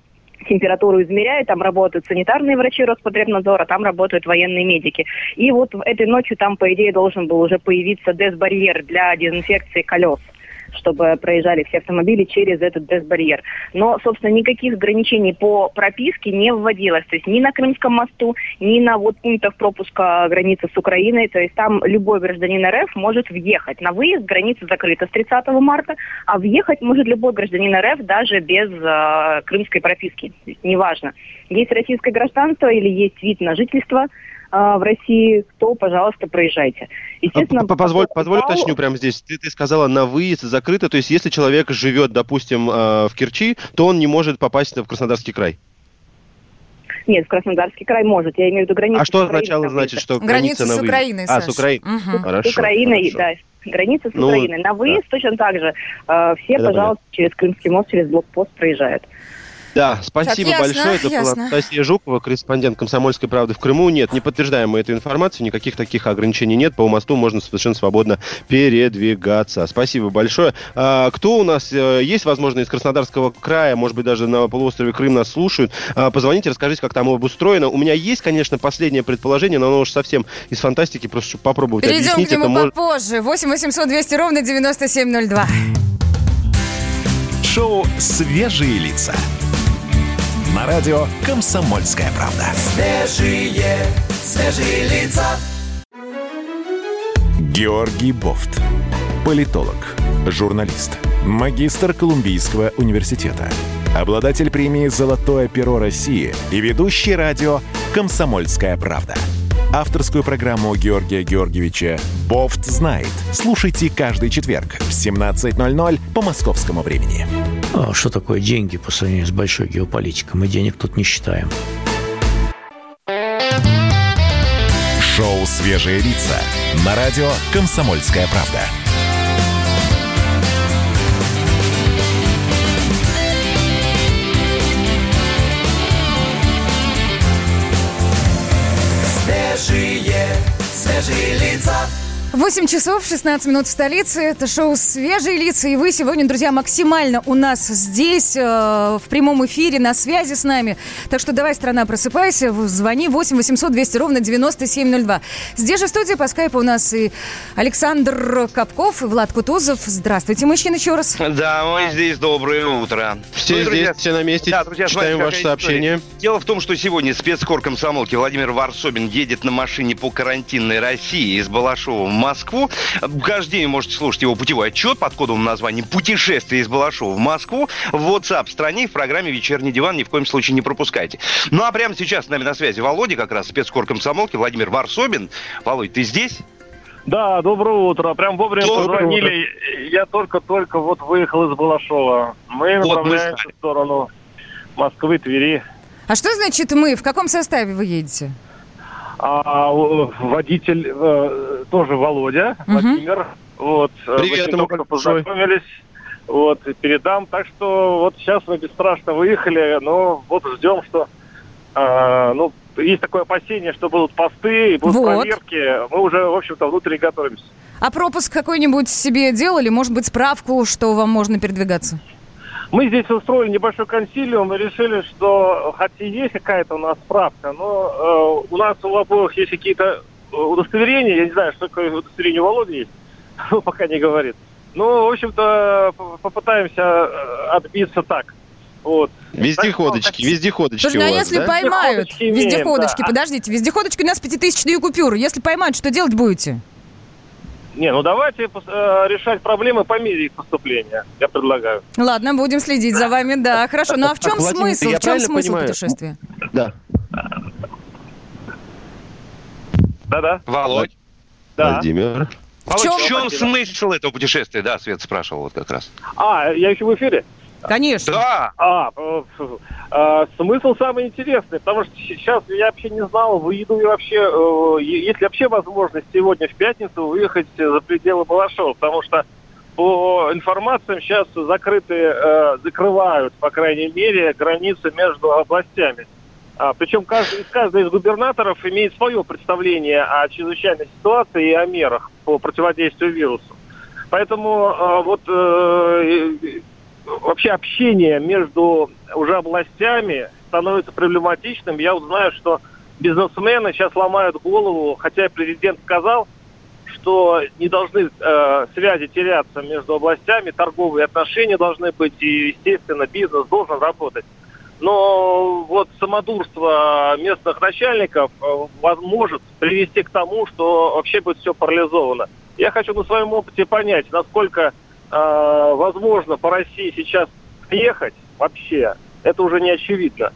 температуру измеряют, там работают санитарные врачи Роспотребнадзора, там работают военные медики. И вот этой ночью там, по идее, должен был уже появиться дезбарьер для дезинфекции колес чтобы проезжали все автомобили через этот дезбарьер. Но, собственно, никаких ограничений по прописке не вводилось. То есть ни на Крымском мосту, ни на вот пунктах пропуска границы с Украиной. То есть там любой гражданин РФ может въехать. На выезд граница закрыта с 30 марта, а въехать может любой гражданин РФ даже без э, крымской прописки. Неважно, есть российское гражданство или есть вид на жительство э, в России, то, пожалуйста, проезжайте. Естественно, П- Позволь, по позволь уточню прямо здесь. Ты, ты сказала, на выезд закрыто. То есть, если человек живет, допустим, э, в Керчи, то он не может попасть в Краснодарский край. Нет, в Краснодарский край может. Я имею в виду границу А что с сначала на значит, что Граница граница с на выезд? Украиной, А, Саш. с Украиной. Мгм. Хорошо. с Украиной, хорошо. да. Граница с Ну, Украиной. На выезд точно так же. э, все, Это пожалуйста, через Крымский мост, через блокпост проезжают. Да, спасибо Так, ясно, большое. Это была ясно. Анастасия Жукова, корреспондент «Комсомольской правды» в Крыму. Нет, не подтверждаем мы эту информацию, никаких таких ограничений нет. По мосту можно совершенно свободно передвигаться. Спасибо большое. А, кто у нас э, есть, возможно, из Краснодарского края, может быть, даже на полуострове Крым нас слушают? А, позвоните, расскажите, как там обустроено. У меня есть, конечно, последнее предположение, но оно уж совсем из фантастики, просто чтобы попробовать Перейдем объяснить. к нему это попозже. 8 800 200 ровно 9702. Шоу «Свежие лица». На радио «Комсомольская правда». Свежие, свежие лица. Георгий Бофт. Политолог, журналист, магистр Колумбийского университета, обладатель премии «Золотое перо России» и ведущий радио «Комсомольская правда». Авторскую программу Георгия Георгиевича «Бофт знает». Слушайте каждый четверг в 17.00 по московскому времени. А что такое деньги по сравнению с большой геополитикой? Мы денег тут не считаем. Шоу «Свежие лица» на радио «Комсомольская правда». žilica 8 часов 16 минут в столице. Это шоу «Свежие лица». И вы сегодня, друзья, максимально у нас здесь, э, в прямом эфире, на связи с нами. Так что давай, страна, просыпайся. Звони 8 800 200 ровно 9702. Здесь же в студии по скайпу у нас и Александр Капков, и Влад Кутузов. Здравствуйте, мужчины, еще раз. Да, мы здесь. Доброе утро. Все Ну, друзья, здесь, все на месте. Да, друзья, Читаем смотрите, ваши какая сообщения. история. Дело в том, что сегодня спецкор комсомолки Владимир Варсобин едет на машине по карантинной России из Балашова в Москву. Каждый день можете слушать его путевой отчет под кодовым названием «Путешествие из Балашова в Москву» в WhatsApp стране в программе «Вечерний диван» ни в коем случае не пропускайте. Ну а прямо сейчас с нами на связи Володя, как раз спецкор комсомолки Владимир Варсобин. Володь, ты здесь? Да, доброе утро. Прям вовремя Доброе позвонили. Я только-только вот выехал из Балашова. Мы Вот мы направляемся в сторону Москвы, Твери. А что значит мы? В каком составе вы едете? А э, водитель э, тоже Володя, Владимир. Вот. э, Привет мы только познакомились. Вот, и передам. Так что вот сейчас мы бесстрашно выехали, но вот ждем, что э, ну, есть такое опасение, что будут посты и будут Вот. проверки. Мы уже, в общем-то, внутренне готовимся. А пропуск какой-нибудь себе делали? Может быть, справку, что вам можно передвигаться? Мы здесь устроили небольшой консилиум и решили, что хотя есть какая-то у нас справка, но э, у нас у обоих есть какие-то э, удостоверения. Я не знаю, что такое удостоверение у Володи есть. Он пока не говорит. Ну, в общем-то, попытаемся э, отбиться так. Вот. Вездеходочки, вездеходочки Слушай, у ну а вас, если да? поймают Вездеходочки имеем, вездеходочки, да. подождите, вездеходочки у нас пятитысячные купюры. Если поймают, что делать будете? Не, ну давайте э, решать проблемы по мере их поступления, я предлагаю. Ладно, будем следить за вами, да. Хорошо, ну а в чем Владимир, смысл? В чем смысл понимаю? путешествия? Да. Да-да. Володь. Да. Владимир. Володь, чем- в чем смысл этого путешествия? Да, Свет спрашивал вот как раз. А, я еще в эфире? Конечно. Да. А, э, э, смысл самый интересный, потому что сейчас я вообще не знал, выеду ли вообще, э, есть ли вообще возможность сегодня в пятницу выехать за пределы Балашова, потому что по информациям сейчас закрыты, э, закрывают, по крайней мере, границы между областями. А, причем каждый, каждый из губернаторов имеет свое представление о чрезвычайной ситуации и о мерах по противодействию вирусу. Поэтому э, вот э, вообще общение между уже областями становится проблематичным. Я вот знаю, что бизнесмены сейчас ломают голову, хотя президент сказал, что не должны э, связи теряться между областями, торговые отношения должны быть, и, естественно, бизнес должен работать. Но вот самодурство местных начальников э, может привести к тому, что вообще будет все парализовано. Я хочу на своем опыте понять, насколько э, возможно по России сейчас ехать вообще. Это уже не очевидно.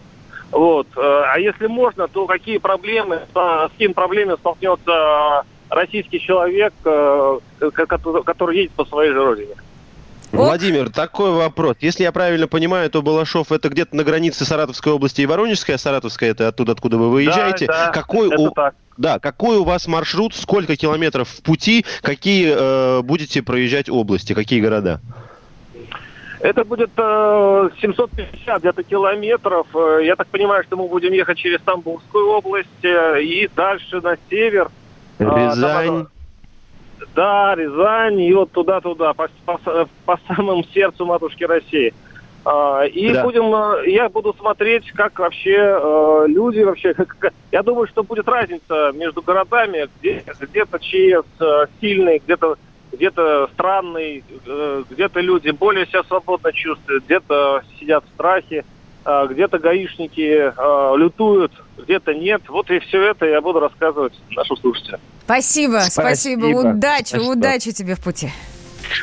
Вот. э, А если можно, то какие проблемы, с с какими проблемами столкнется э, российский человек, э, ко- который едет по своей же родине? Владимир, такой вопрос. Если я правильно понимаю, то Балашов это где-то на границе Саратовской области и Воронежской, а Саратовская это оттуда, откуда вы выезжаете. Да, да, какой это у... так. Да, какой у вас маршрут, сколько километров в пути, какие э, будете проезжать области, какие города? Это будет э, 750 где-то километров. Э, Я так понимаю, что мы будем ехать через Тамбовскую область э, и дальше на север. А, Рязань. Да, Рязань, и вот туда-туда, по, по- по самому сердцу матушки России. А, И Да. будем, э, я буду смотреть, как вообще э, люди вообще, как- я думаю, что будет разница между городами, где, где-то ЧС э, сильный, где-то где-то странный, где-то люди более себя свободно чувствуют, где-то сидят в страхе, а, где-то гаишники э, лютуют, где-то нет. Вот и все это я буду рассказывать нашим слушателям. Спасибо, спасибо. Спасибо. Удачи, Спасибо. удачи тебе в пути.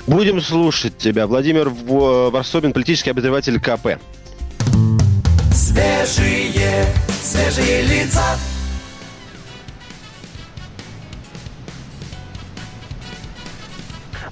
Будем слушать тебя. Владимир Варсобин, политический обозреватель КП. Свежие, свежие лица.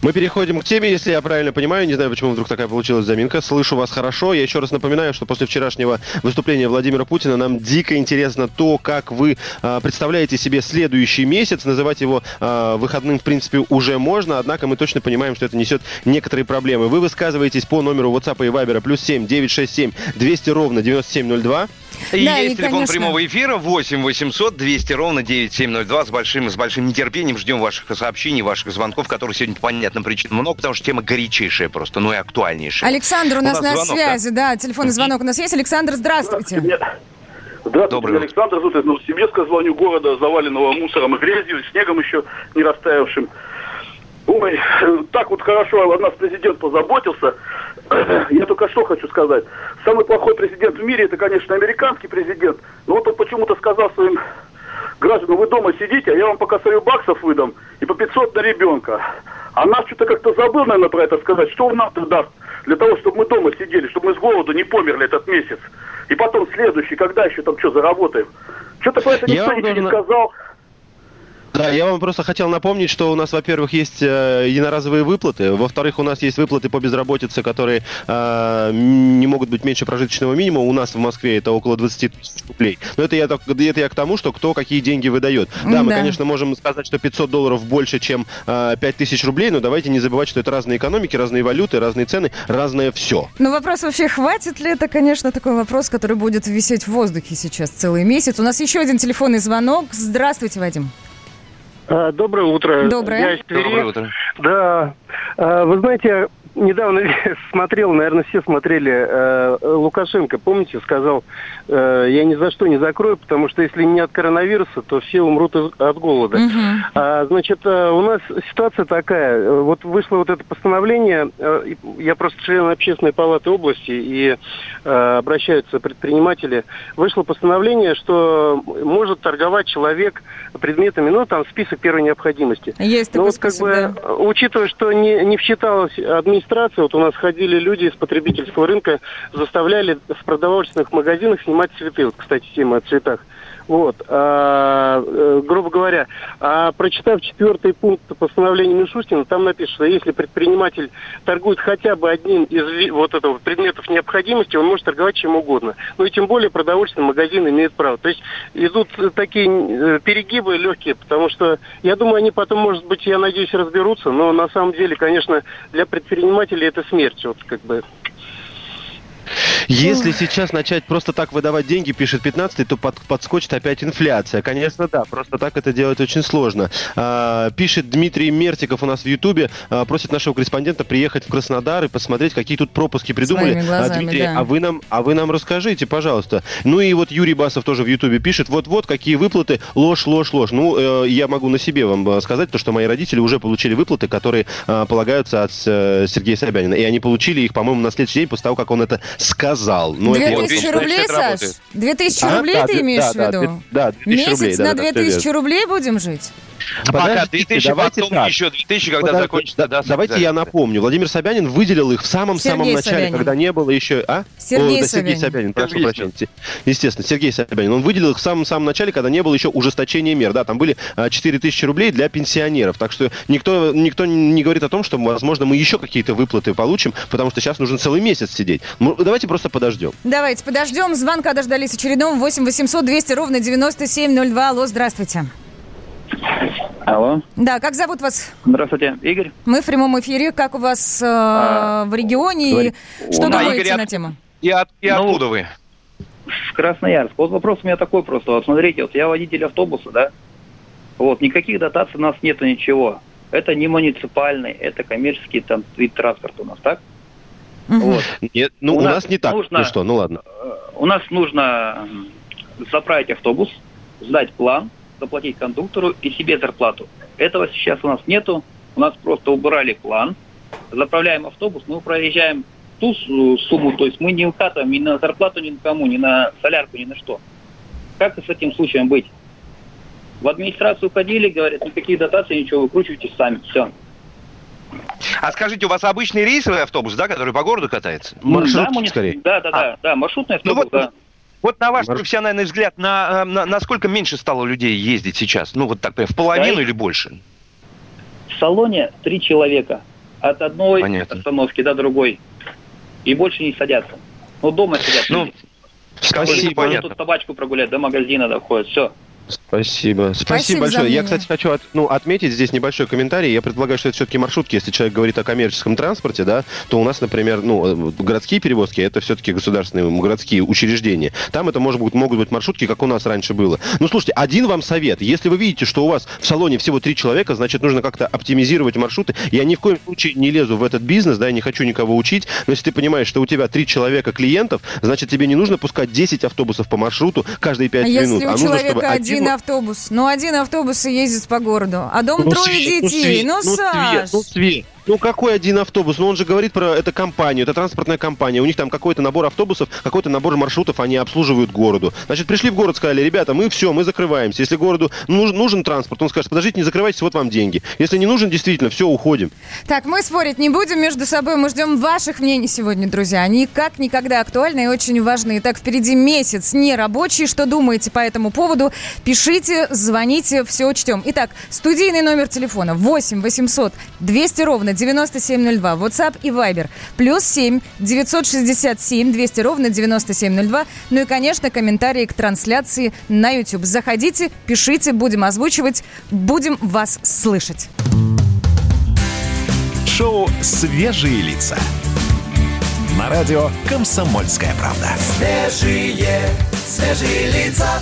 Мы переходим к теме, если я правильно понимаю. Не знаю, почему вдруг такая получилась заминка. Слышу вас хорошо. Я еще раз напоминаю, что после вчерашнего выступления Владимира Путина нам дико интересно то, как вы а, представляете себе следующий месяц. Называть его а, выходным, в принципе, уже можно. Однако мы точно понимаем, что это несет некоторые проблемы. Вы высказываетесь по номеру WhatsApp и Viber плюс 7 967 200 ровно 9702. И Да, есть и, телефон конечно- прямого эфира 8 800 200 ровно 9702. С большим, с большим нетерпением ждем ваших сообщений, ваших звонков, которых сегодня по понятным причинам много, потому что тема горячейшая просто, ну и актуальнейшая. Александр у нас, на звонок, связи, да? телефонный звонок у нас есть. Александр, здравствуйте. Здравствуйте, Добрый Александр Зут из Новосибирска, звоню города, заваленного мусором и грязью, снегом еще не растаявшим. Ой, э, так вот хорошо о нас президент позаботился. Я только что хочу сказать. Самый плохой президент в мире, это, конечно, американский президент. Но вот он почему-то сказал своим гражданам, вы дома сидите, а я вам пока свою баксов выдам и по 500 на ребенка. А нас что-то как-то забыл, наверное, про это сказать. Что он нам-то даст для того, чтобы мы дома сидели, чтобы мы с голоду не померли этот месяц? И потом следующий, когда еще там что заработаем? Что-то про это Я никто ничего не должен- сказал. Да, я вам просто хотел напомнить, что у нас, во-первых, есть э, единоразовые выплаты, во-вторых, у нас есть выплаты по безработице, которые э, не могут быть меньше прожиточного минимума. У нас в Москве это около 20 тысяч рублей. Но это я, так- это я к тому, что кто какие деньги выдает. Да, мы, Да. конечно, можем сказать, что 500 долларов больше, чем э, 5 тысяч рублей, но давайте не забывать, что это разные экономики, разные валюты, разные цены, разное все. Ну, вопрос вообще, хватит ли это, конечно, такой вопрос, который будет висеть в воздухе сейчас целый месяц. У нас еще один телефонный звонок. Здравствуйте, Вадим. А, Доброе утро. Доброе. Я из Твери. Доброе утро. Да. А, Вы знаете, недавно смотрел, наверное, все смотрели, э, Лукашенко, помните, сказал, э, я ни за что не закрою, потому что если не от коронавируса, то все умрут из- от голода. А, значит, э, у нас ситуация такая. Вот вышло вот это постановление. э, Я просто член общественной палаты области и э, обращаются предприниматели. Вышло постановление, что может торговать человек предметами, ну там список первой необходимости. Есть Но такой вот как список, бы, да. э, учитывая, что не, не вчиталась администрация, вот у нас ходили люди из потребительского рынка, заставляли в продовольственных магазинах снимать цветы. Вот, кстати, тема о цветах. Вот, а, э, грубо говоря, а прочитав четвертый пункт постановления Мишустина, там написано, что если предприниматель торгует хотя бы одним из вот этого предметов необходимости, он может торговать чем угодно. Ну и тем более продовольственный магазин имеет право. То есть идут такие э, перегибы легкие, потому что я думаю, они потом, может быть, я надеюсь, разберутся, но на самом деле, конечно, для предпринимателей это смерть. Вот как бы Если сейчас начать просто так выдавать деньги, пишет 15 то под- подскочит опять инфляция. Конечно, да, просто так это делать очень сложно. А, пишет Дмитрий Мертиков у нас в Ютубе, а, просит нашего корреспондента приехать в Краснодар и посмотреть, какие тут пропуски придумали. Своими глазами, а, Дмитрий, да. а вы нам, а вы нам расскажите, пожалуйста. Ну и вот Юрий Басов тоже в Ютубе пишет, вот-вот, какие выплаты, ложь, ложь, ложь. Ну, э, я могу на себе вам э, сказать, то, что мои родители уже получили выплаты, которые э, полагаются от э, Сергея Собянина. И они получили их, по-моему, на следующий день после того, как он это сказал. Ну, это Две вот- тысячи рублей, Саш? Две тысячи А, рублей да, ты имеешь да, в да, виду? две- да, 2000 Месяц рублей, да, на да, две всё тысячи верно. рублей будем жить? Пока Подождите, 2000, давайте потом так. еще 2000, когда Подожди, закончится. да, давайте я напомню. Владимир Собянин выделил их в самом-самом начале, Собянин. когда не было еще... А? Сергей О, да, Сергей Собянин. Собянин, прошу Сергей прощения. Естественно, Сергей Собянин. Он выделил их в самом-самом начале, когда не было еще ужесточения мер. Да, там были а, 4000 рублей для пенсионеров. Так что никто, никто не говорит о том, что, возможно, мы еще какие-то выплаты получим, потому что сейчас нужно целый месяц сидеть. Ну, давайте просто подождем. Давайте подождем. Звонка дождались очередного. 8 800 200 ровно 9702. Алло, здравствуйте. Алло, Да, как зовут вас? здравствуйте, Игорь. Мы в прямом эфире. Как у вас э, в регионе? И что Да, думаете Игорь, на от- тему? И, от- и Ну, откуда вы? В Красноярск. Вот вопрос у меня такой просто. Вот смотрите, вот я водитель автобуса, да? Вот, никаких дотаций у нас нету ничего. Это не муниципальный, это коммерческий там вид транспорта у нас, так? Вот. Нет, ну, У у, нас нас, не так. нужно- Ну что, ну ладно. У нас нужно заправить автобус, сдать план, заплатить кондуктору и себе зарплату. Этого сейчас у нас нету. У нас просто убрали план, заправляем автобус, мы проезжаем ту су- сумму, то есть мы не укатываем ни на зарплату никому, ни на солярку, ни на что. Как с этим случаем быть? В администрацию ходили, говорят, никаких дотаций, ничего, выкручивайте сами, все. А скажите, у вас обычный рейсовый автобус, да, который по городу катается? да, муни- Да, да, да, да, маршрутный Ну автобус, вот, да. Вот на ваш профессиональный взгляд, на, э, на, насколько меньше стало людей ездить сейчас? Ну, вот так, в половину Да, или больше? В салоне три человека. От одной Понятно. остановки до другой. И больше не садятся. Ну, дома сидят. Ну, люди. спасибо. Тут табачку прогулять, до магазина доходят. Все. Спасибо. Спасибо, Спасибо большое. Я, кстати, хочу от- ну, отметить здесь небольшой комментарий. Я предполагаю, что это все-таки маршрутки. Если человек говорит о коммерческом транспорте, да, то у нас, например, ну, э, городские перевозки, это все-таки государственные городские учреждения. Там это может быть, могут быть маршрутки, как у нас раньше было. Ну, слушайте, один вам совет. Если вы видите, что у вас в салоне всего три человека, значит, нужно как-то оптимизировать маршруты. Я ни в коем случае не лезу в этот бизнес, да, я не хочу никого учить. Но если ты понимаешь, что у тебя три человека клиентов, значит, тебе не нужно пускать 10 автобусов по маршруту каждые 5 А минут. если а нужно, чтобы один автобус? Ну, один автобус и ездит по городу. А дом трое Свет, детей. Свет, Ну, Свет, Саш. ну, Свет. Ну, какой один автобус? Ну, он же говорит про это компанию, это транспортная компания. У них там какой-то набор автобусов, какой-то набор маршрутов они обслуживают городу. Значит, пришли в город, сказали, ребята, мы все, мы закрываемся. Если городу нужен, нужен транспорт, он скажет, подождите, не закрывайтесь, вот вам деньги. Если не нужен, действительно, все, уходим. Так, мы спорить не будем между собой. Мы ждем ваших мнений сегодня, друзья. Они как никогда актуальны и очень важны. Итак, впереди месяц нерабочий. Что думаете по этому поводу? Пишите, звоните, все учтем. Итак, студийный номер телефона 8 800 200 ровно 9702. WhatsApp и Viber. Плюс 7 967 200 ровно 9702. Ну и, конечно, комментарии к трансляции на YouTube. Заходите, пишите, будем озвучивать, будем вас слышать. Шоу «Свежие лица». На радио «Комсомольская правда». Свежие, свежие лица.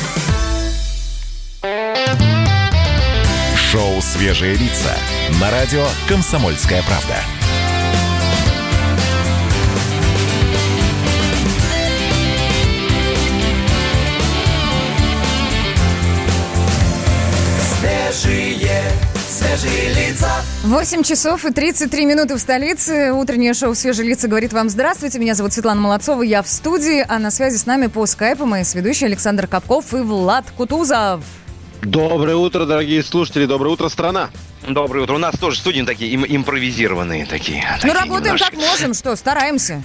Шоу «Свежие лица» на радио «Комсомольская правда». Свежие, свежие лица. 8 часов и 33 минуты в столице. Утреннее шоу «Свежие лица» говорит вам здравствуйте. Меня зовут Светлана Молодцова, я в студии, а на связи с нами по скайпу мои сведущие Александр Капков и Влад Кутузов. Доброе утро, дорогие слушатели, доброе утро, страна. Доброе утро. У нас тоже студии такие им- импровизированные такие. Ну, такие работаем немножко. как можем, что, стараемся.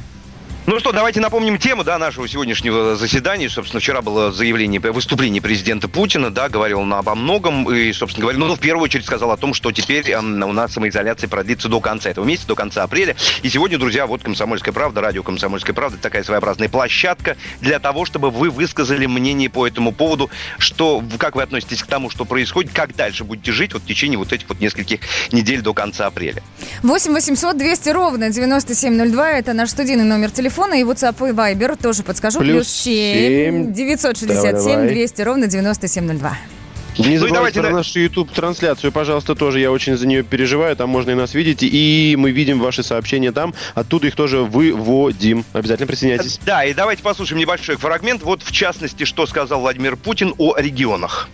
Ну что, давайте напомним тему да, нашего сегодняшнего заседания. Собственно, вчера было заявление, выступление президента Путина, да, говорил он обо многом и, собственно говоря, ну, в первую очередь сказал о том, что теперь у нас самоизоляция продлится до конца этого месяца, до конца апреля. И сегодня, друзья, вот «Комсомольская правда», радио «Комсомольская правда» такая своеобразная площадка для того, чтобы вы высказали мнение по этому поводу, что, как вы относитесь к тому, что происходит, как дальше будете жить вот в течение вот этих вот нескольких недель до конца апреля. 8 800 200 ровно 9702. Это наш студийный номер телефона. И WhatsApp и Viber тоже подскажу. Плюс Плюс 7 семь. 967 Давай. 200 ровно 9702. Не Ну забывайте давайте, про да. нашу YouTube-трансляцию, пожалуйста, тоже. Я очень за нее переживаю. Там можно и нас видеть. И мы видим ваши сообщения там. Оттуда их тоже выводим. Обязательно присоединяйтесь. Да, и давайте послушаем небольшой фрагмент. Вот, в частности, что сказал Владимир Путин о регионах.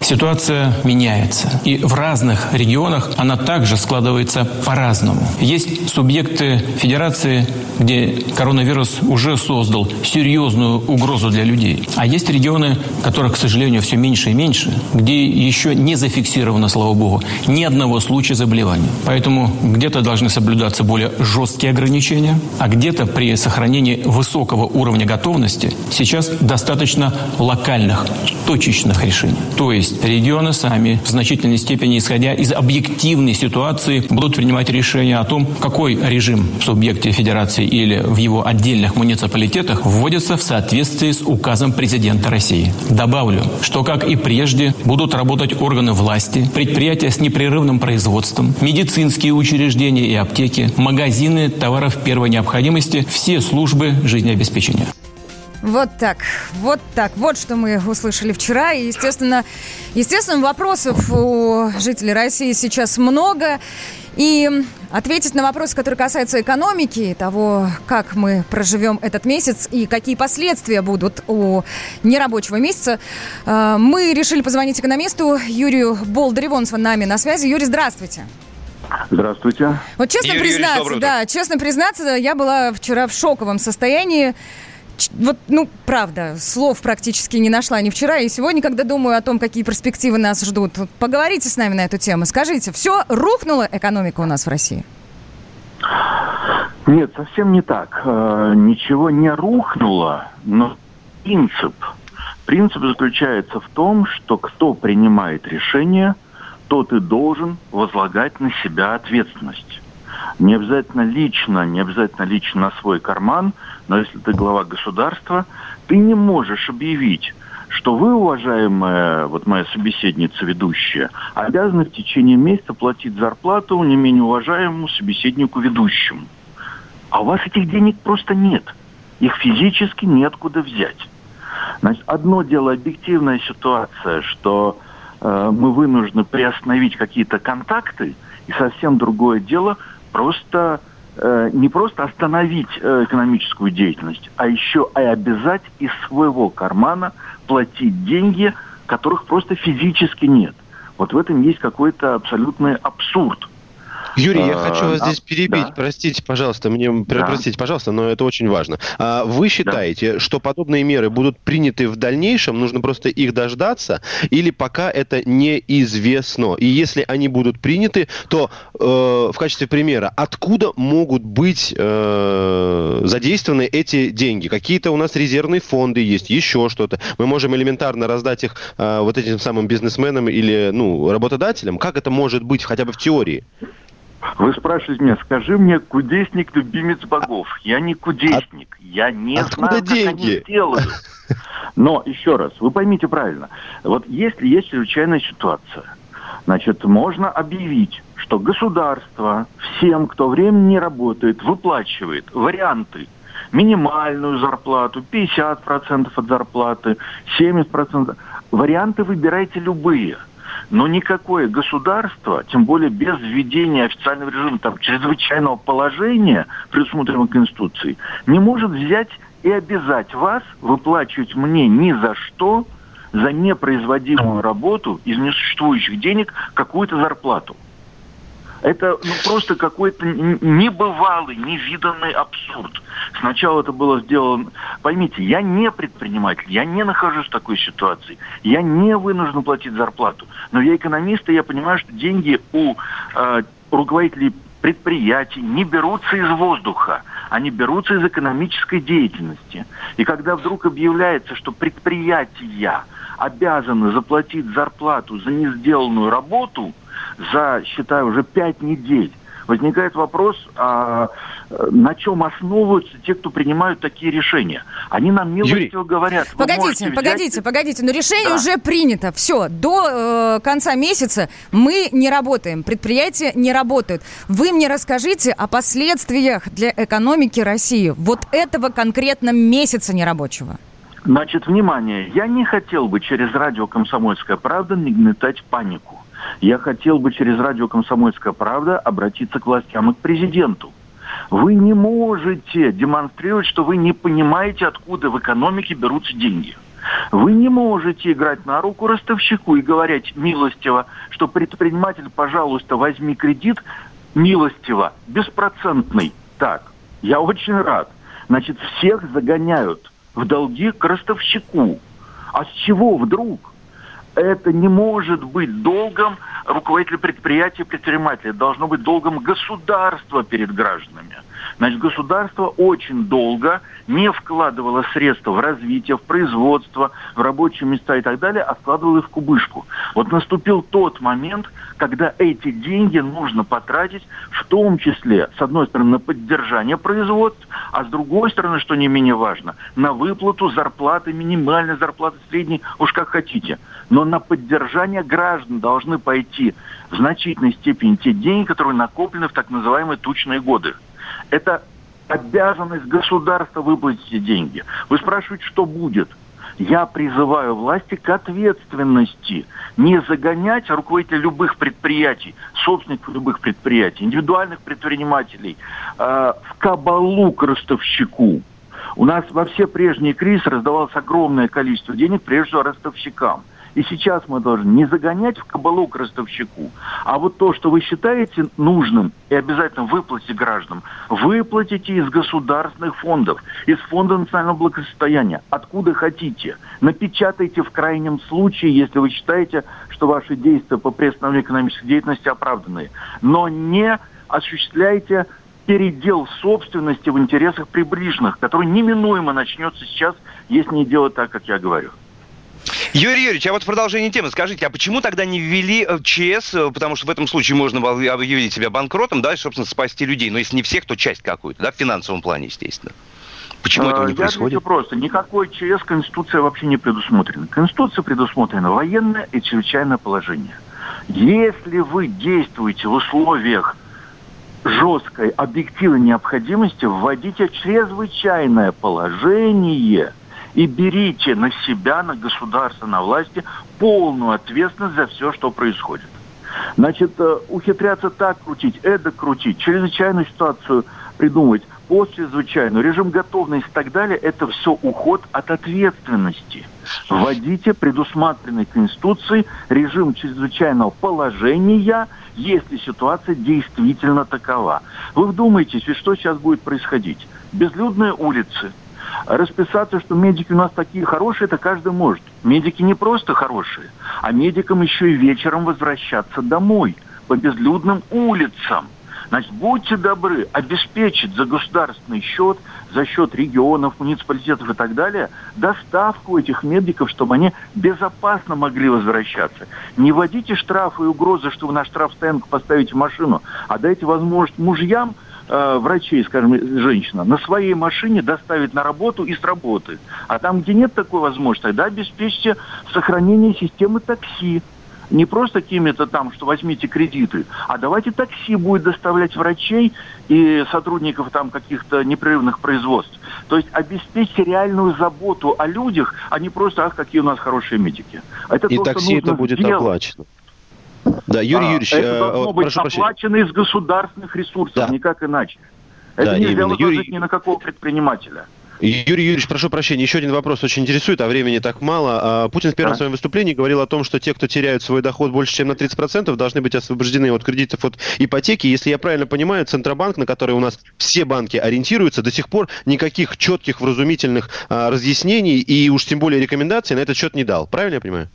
Ситуация меняется. И в разных регионах она также складывается по-разному. Есть субъекты федерации, где коронавирус уже создал серьезную угрозу для людей. А есть регионы, которых, к сожалению, все меньше и меньше, где еще не зафиксировано, слава богу, ни одного случая заболевания. Поэтому где-то должны соблюдаться более жесткие ограничения, а где-то при сохранении высокого уровня готовности сейчас достаточно локальных, точечных решений. То есть регионы сами в значительной степени, исходя из объективной ситуации, будут принимать решение о том, какой режим в субъекте федерации или в его отдельных муниципалитетах вводится в соответствии с указом президента России. Добавлю, что, как и прежде, будут работать органы власти, предприятия с непрерывным производством, медицинские учреждения и аптеки, магазины товаров первой необходимости, все службы жизнеобеспечения. Вот так, вот так, вот что мы услышали вчера. И, естественно, естественно, вопросов у жителей России сейчас много. И ответить на вопросы, которые касаются экономики, того, как мы проживем этот месяц и какие последствия будут у нерабочего месяца, э, мы решили позвонить экономисту Юрию Болдыреву. Он с нами на связи. Юрий, здравствуйте. Здравствуйте. Вот честно Юрий признаться, доброе да, честно признаться, я была вчера в шоковом состоянии. Вот, ну, правда, слов практически не нашла ни вчера, и сегодня, когда думаю о том, какие перспективы нас ждут, поговорите с нами на эту тему. Скажите, все рухнула экономика у нас в России? Нет, совсем не так. Э, Ничего не рухнуло, но принцип. Принцип заключается в том, что кто принимает решение, тот и должен возлагать на себя ответственность. Не обязательно лично, не обязательно лично на свой карман, но если ты глава государства, ты не можешь объявить, что вы, уважаемая вот моя собеседница ведущая, обязаны в течение месяца платить зарплату не менее уважаемому собеседнику ведущему. А у вас этих денег просто нет. Их физически неоткуда взять. Значит, одно дело объективная ситуация, что э, мы вынуждены приостановить какие-то контакты, и совсем другое дело просто не просто остановить э, экономическую деятельность, а еще и обязать из своего кармана платить деньги, которых просто физически нет. Вот в этом есть какой-то абсолютный абсурд. Юрий, я А, хочу вас да, здесь перебить. да. Простите, пожалуйста, мне Да. простите, пожалуйста, но это очень важно. А Вы считаете, что подобные меры будут приняты в дальнейшем? Нужно просто их дождаться, или пока это неизвестно? И если они будут приняты, то э, в качестве примера, откуда могут быть э, задействованы эти деньги? Какие-то у нас резервные фонды есть, еще что-то. Мы можем элементарно раздать их э, вот этим самым бизнесменам или ну работодателям. Как это может быть хотя бы в теории? Вы спрашиваете меня, скажи мне, кудесник, любимец богов. Я не кудесник, я не откуда знаю, как деньги? они делают. Но, еще раз, вы поймите правильно. Вот если есть чрезвычайная ситуация, значит, можно объявить, что государство всем, кто временно не работает, выплачивает варианты минимальную зарплату, 50% от зарплаты, 70%. Варианты выбирайте любые. Но никакое государство, тем более без введения официального режима, там, чрезвычайного положения, предусмотренного Конституцией, не может взять и обязать вас выплачивать мне ни за что, за непроизводимую работу из несуществующих денег какую-то зарплату. Это ну, просто какой-то небывалый, невиданный абсурд. Сначала это было сделано... Поймите, я не предприниматель, я не нахожусь в такой ситуации. Я не вынужден платить зарплату. Но я экономист, и я понимаю, что деньги у э, руководителей предприятий не берутся из воздуха, они берутся из экономической деятельности. И когда вдруг объявляется, что предприятия обязаны заплатить зарплату за несделанную работу за, считаю, уже пять недель, возникает вопрос, а, э, на чем основываются те, кто принимают такие решения. Они нам милостиво говорят, Погодите, взять погодите, погодите, но решение Да. уже принято. Все, до э, конца месяца мы не работаем, предприятия не работают. Вы мне расскажите о последствиях для экономики России вот этого конкретно месяца нерабочего. Значит, внимание, я не хотел бы через радио «Комсомольская правда» нагнетать панику. Я хотел бы через радио «Комсомольская правда» обратиться к властям и к президенту. Вы не можете демонстрировать, что вы не понимаете, откуда в экономике берутся деньги. Вы не можете играть на руку ростовщику и говорить милостиво, что предприниматель, пожалуйста, возьми кредит милостиво, беспроцентный. Так, я очень рад. Значит, всех загоняют в долги к ростовщику. А с чего вдруг? Это не может быть долгом руководителя предприятия, предпринимателя. Должно быть долгом государства перед гражданами. Значит, государство очень долго не вкладывало средства в развитие, в производство, в рабочие места и так далее, а вкладывало их в кубышку. Вот наступил тот момент, когда эти деньги нужно потратить, в том числе, с одной стороны, на поддержание производств, а с другой стороны, что не менее важно, на выплату зарплаты, минимальной зарплаты, средней, уж как хотите. Но на поддержание граждан должны пойти в значительной степени те деньги, которые накоплены в так называемые тучные годы. Это обязанность государства выплатить эти деньги. Вы спрашиваете, что будет? Я призываю власти к ответственности. Не загонять руководителей любых предприятий, собственников любых предприятий, индивидуальных предпринимателей э, в кабалу к ростовщику. У нас во все прежние кризисы раздавалось огромное количество денег, прежде всего, ростовщикам. И сейчас мы должны не загонять в кабалу к ростовщику, а вот то, что вы считаете нужным и обязательно выплатите гражданам, выплатите из государственных фондов, из фонда национального благосостояния, откуда хотите. Напечатайте в крайнем случае, если вы считаете, что ваши действия по приостановлению экономической деятельности оправданные. Но не осуществляйте передел собственности в интересах приближенных, который неминуемо начнется сейчас, если не делать так, как я говорю. Юрий Юрьевич, а вот в продолжении темы скажите, а почему тогда не ввели э, ЧС, э, потому что в этом случае можно было объявить себя банкротом, да, и, собственно, спасти людей, но если не всех, то часть какую-то, да, в финансовом плане, естественно. Почему этого не Э, Я происходит? отвечу просто. Никакой ЧС Конституция вообще не предусмотрена. Конституция предусмотрена военное и чрезвычайное положение. Если вы действуете в условиях жесткой объективной необходимости, вводите чрезвычайное положение и берите на себя, на государство, на власти полную ответственность за все, что происходит. Значит, э, ухитряться так крутить, это крутить, чрезвычайную ситуацию придумывать, постчрезвычайную, режим готовности и так далее, это все уход от ответственности. Вводите предусмотренный Конституцией режим чрезвычайного положения, если ситуация действительно такова. Вы вдумайтесь, ведь что сейчас будет происходить? Безлюдные улицы, расписаться, что медики у нас такие хорошие, это каждый может. Медики не просто хорошие, а медикам еще и вечером возвращаться домой по безлюдным улицам. Значит, будьте добры обеспечить за государственный счет, за счет регионов, муниципалитетов и так далее, доставку этих медиков, чтобы они безопасно могли возвращаться. Не вводите штрафы и угрозы, что вы на штрафстоянку поставите машину, а дайте возможность мужьям э, врачей, скажем, женщина, на своей машине доставить на работу и с работы. А там, где нет такой возможности, тогда обеспечьте сохранение системы такси. Не просто какими-то там, что возьмите кредиты, а давайте такси будет доставлять врачей и сотрудников там каких-то непрерывных производств. То есть обеспечьте реальную заботу о людях, а не просто, ах, какие у нас хорошие медики. Это И то, такси это будет сделать. оплачено. Да, Юрий А, Юрьевич, это э, должно вот быть прошу прощения. оплачено из государственных ресурсов, никак иначе. Это Да, нельзя возложить Юрий- ни на какого предпринимателя. Юрий Юрьевич, прошу прощения, еще один вопрос очень интересует, а времени так мало. А, Путин в первом Да. своем выступлении говорил о том, что те, кто теряют свой доход больше, чем на 30%, должны быть освобождены от кредитов от ипотеки. Если я правильно понимаю, Центробанк, на который у нас все банки ориентируются, до сих пор никаких четких, вразумительных а, разъяснений и уж тем более рекомендаций на этот счет не дал. Правильно я понимаю?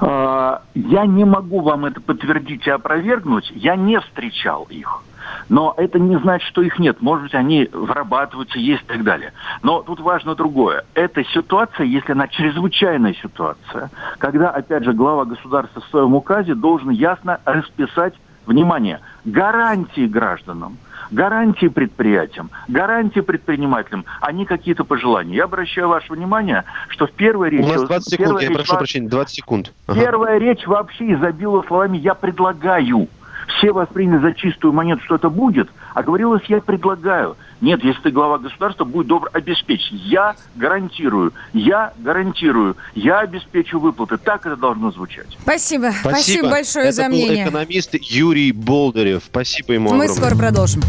А, Я не могу вам это подтвердить и опровергнуть. Я не встречал их. Но это не значит, что их нет. Может быть, они вырабатываются, есть и так далее. Но тут важно другое. Эта ситуация, если она чрезвычайная ситуация, когда, опять же, глава государства в своем указе должен ясно расписать, внимание, гарантии гражданам, гарантии предприятиям, гарантии предпринимателям, а не какие-то пожелания. Я обращаю ваше внимание, что в первой речи... У нас 20 секунд, я прошу прощения, 20 секунд. Ага. Первая речь вообще изобиловала словами «я предлагаю». Все восприняли за чистую монету, что это будет, а говорилось «я предлагаю». Нет, если ты глава государства, будь добр, обеспечь. Я гарантирую, я гарантирую, я обеспечу выплаты. Так это должно звучать. Спасибо. Спасибо, большое Это за был мнение. экономист Юрий Болдырев. Спасибо ему Мы огромное. скоро продолжим.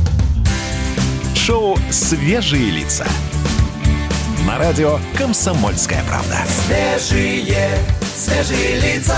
Шоу «Свежие лица». На радио «Комсомольская правда». Свежие, свежие лица.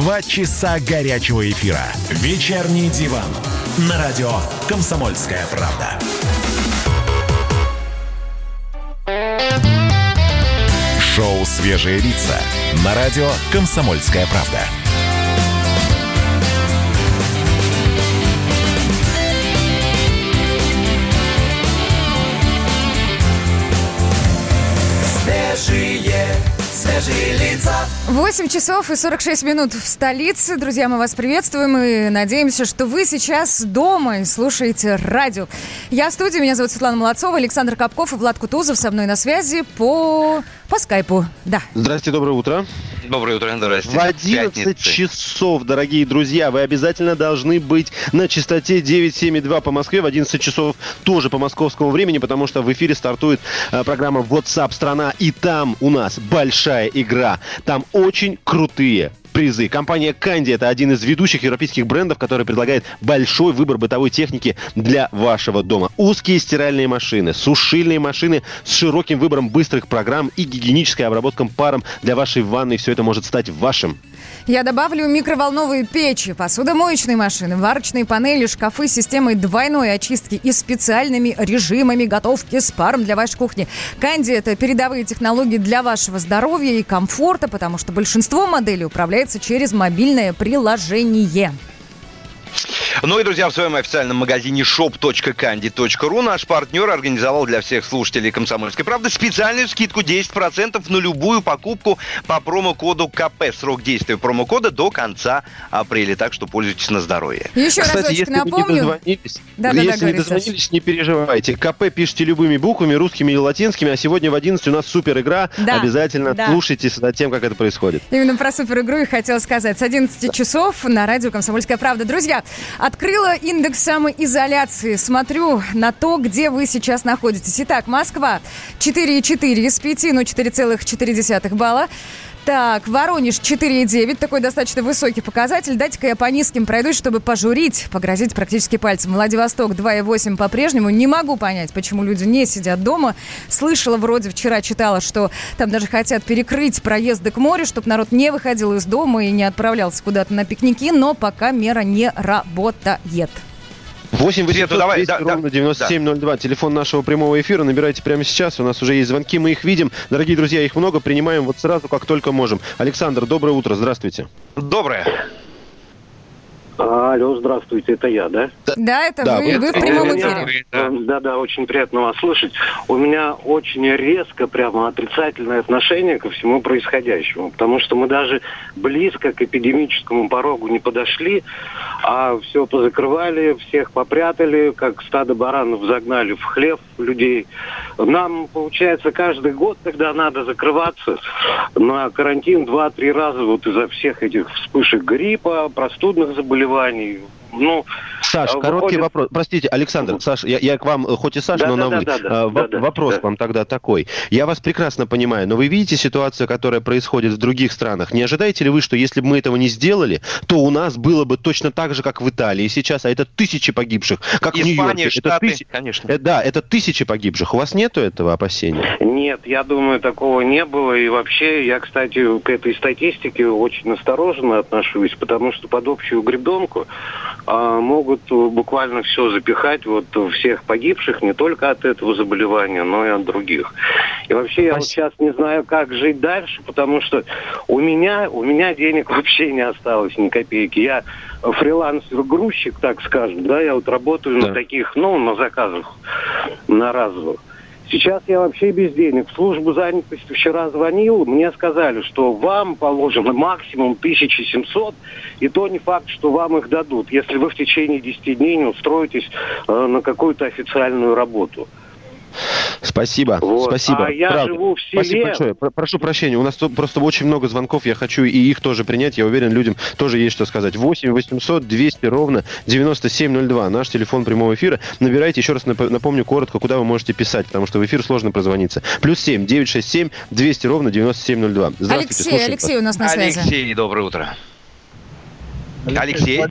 Два часа горячего эфира. Вечерний диван. На радио «Комсомольская правда». Шоу «Свежие лица» на радио «Комсомольская правда». Свежие лица. 8 часов и 46 минут в столице. Друзья, мы вас приветствуем и надеемся, что вы сейчас дома и слушаете радио. Я в студии, меня зовут Светлана Молодцова, Александр Капков и Влад Кутузов со мной на связи по, по скайпу. Да. Здрасте, доброе утро. Доброе утро, здрасте. В 11 Пятница. часов, дорогие друзья, вы обязательно должны быть на частоте 972 по Москве. В 11 часов тоже по московскому времени, потому что в эфире стартует э, программа WhatsApp страна. И там у нас большая игра. Там очень крутые призы. Компания Канди это один из ведущих европейских брендов, который предлагает большой выбор бытовой техники для вашего дома. Узкие стиральные машины, сушильные машины с широким выбором быстрых программ и гигиенической обработкой паром для вашей ванной. Все это может стать вашим. Я добавлю микроволновые печи, посудомоечные машины, варочные панели, шкафы с системой двойной очистки и специальными режимами готовки с паром для вашей кухни. Канди – это передовые технологии для вашего здоровья и комфорта, потому что большинство моделей управляется через мобильное приложение. Ну и, друзья, в своем официальном магазине shop.candy.ru наш партнер организовал для всех слушателей «Комсомольской правды» специальную скидку 10% на любую покупку по промокоду КП. Срок действия промокода до конца апреля, так что пользуйтесь на здоровье. Еще Кстати, разочек если напомню. вы не дозвонились, Да, да, да, если не говори, Саш. дозвонились, не переживайте. КП пишите любыми буквами, русскими и латинскими, а сегодня в 11 у нас супер игра. Да, Обязательно да. слушайте за тем, как это происходит. Именно про супер-игру и хотела сказать. С 11 часов на радио «Комсомольская правда». Друзья, открыла индекс самоизоляции. Смотрю на то, где вы сейчас находитесь. Итак, Москва 4,4 из 5, ну 4,4 балла. Так, Воронеж 4,9, такой достаточно высокий показатель. Дайте-ка я по низким пройдусь, чтобы пожурить, погрозить практически пальцем. Владивосток 2,8 по-прежнему. Не могу понять, почему люди не сидят дома. Слышала вроде, вчера читала, что там даже хотят перекрыть проезды к морю, чтобы народ не выходил из дома и не отправлялся куда-то на пикники, но пока мера не работает. 8 800 Света, давай, 200 да, да, ровно 9702. Телефон нашего прямого эфира. Набирайте прямо сейчас. У нас уже есть звонки, мы их видим. Дорогие друзья, их много. Принимаем вот сразу, как только можем. Александр, доброе утро. Здравствуйте. Доброе. Алло, здравствуйте, это я, да? Да, это Да, вы, вы- вы в прямом эфире. Да, да, очень приятно вас слышать. У меня очень резко, прямо отрицательное отношение ко всему происходящему, потому что мы даже близко к эпидемическому порогу не подошли, а все позакрывали, всех попрятали, как стадо баранов загнали в хлев людей. Нам, получается, каждый год, когда надо закрываться, на карантин два-три раза вот из-за всех этих вспышек гриппа, простудных заболеваний заболеваний, ну, Саш, а, короткий выходит- вопрос. Простите, Александр, Саш, я, я к вам, э, хоть и Саш, Да, но да, на вы. да, да, А, да, да, Вопрос да. вам тогда такой. Я вас прекрасно понимаю, но вы видите ситуацию, которая происходит в других странах. Не ожидаете ли вы, что если бы мы этого не сделали, то у нас было бы точно так же, как в Италии сейчас, а это тысячи погибших, как в Испания, Нью-Йорке. Это Штаты, тысячи- конечно. э, Да, это тысячи погибших. У вас нету этого опасения? Нет, я думаю, такого не было. И вообще, я, кстати, к этой статистике очень осторожно отношусь, потому что под общую гребенку могут э, буквально все запихать, вот всех погибших, не только от этого заболевания, но и от других. И вообще, я вот сейчас не знаю, как жить дальше, потому что у меня, у меня денег вообще не осталось ни копейки. Я фрилансер-грузчик, так скажем, да, я вот работаю на таких, ну, на заказах, на разовых. Сейчас я вообще без денег. В службу занятости вчера звонил, мне сказали, что вам положено максимум 1700, и то не факт, что вам их дадут, если вы в течение 10 дней не устроитесь э, на какую-то официальную работу. Спасибо, Вот. спасибо. А я Правда. живу в Спасибо селе. большое. Про- Прошу прощения, у нас тут просто очень много звонков, я хочу и их тоже принять. Я уверен, людям тоже есть что сказать. 8 800 200 ровно 9702. Наш телефон прямого эфира. Набирайте, еще раз нап- напомню коротко, куда вы можете писать, потому что в эфир сложно прозвониться. Плюс 7 967 200 ровно 9702. Здравствуйте, Алексей, слушаем Алексей у нас на связи. Алексей, доброе утро. Алексей?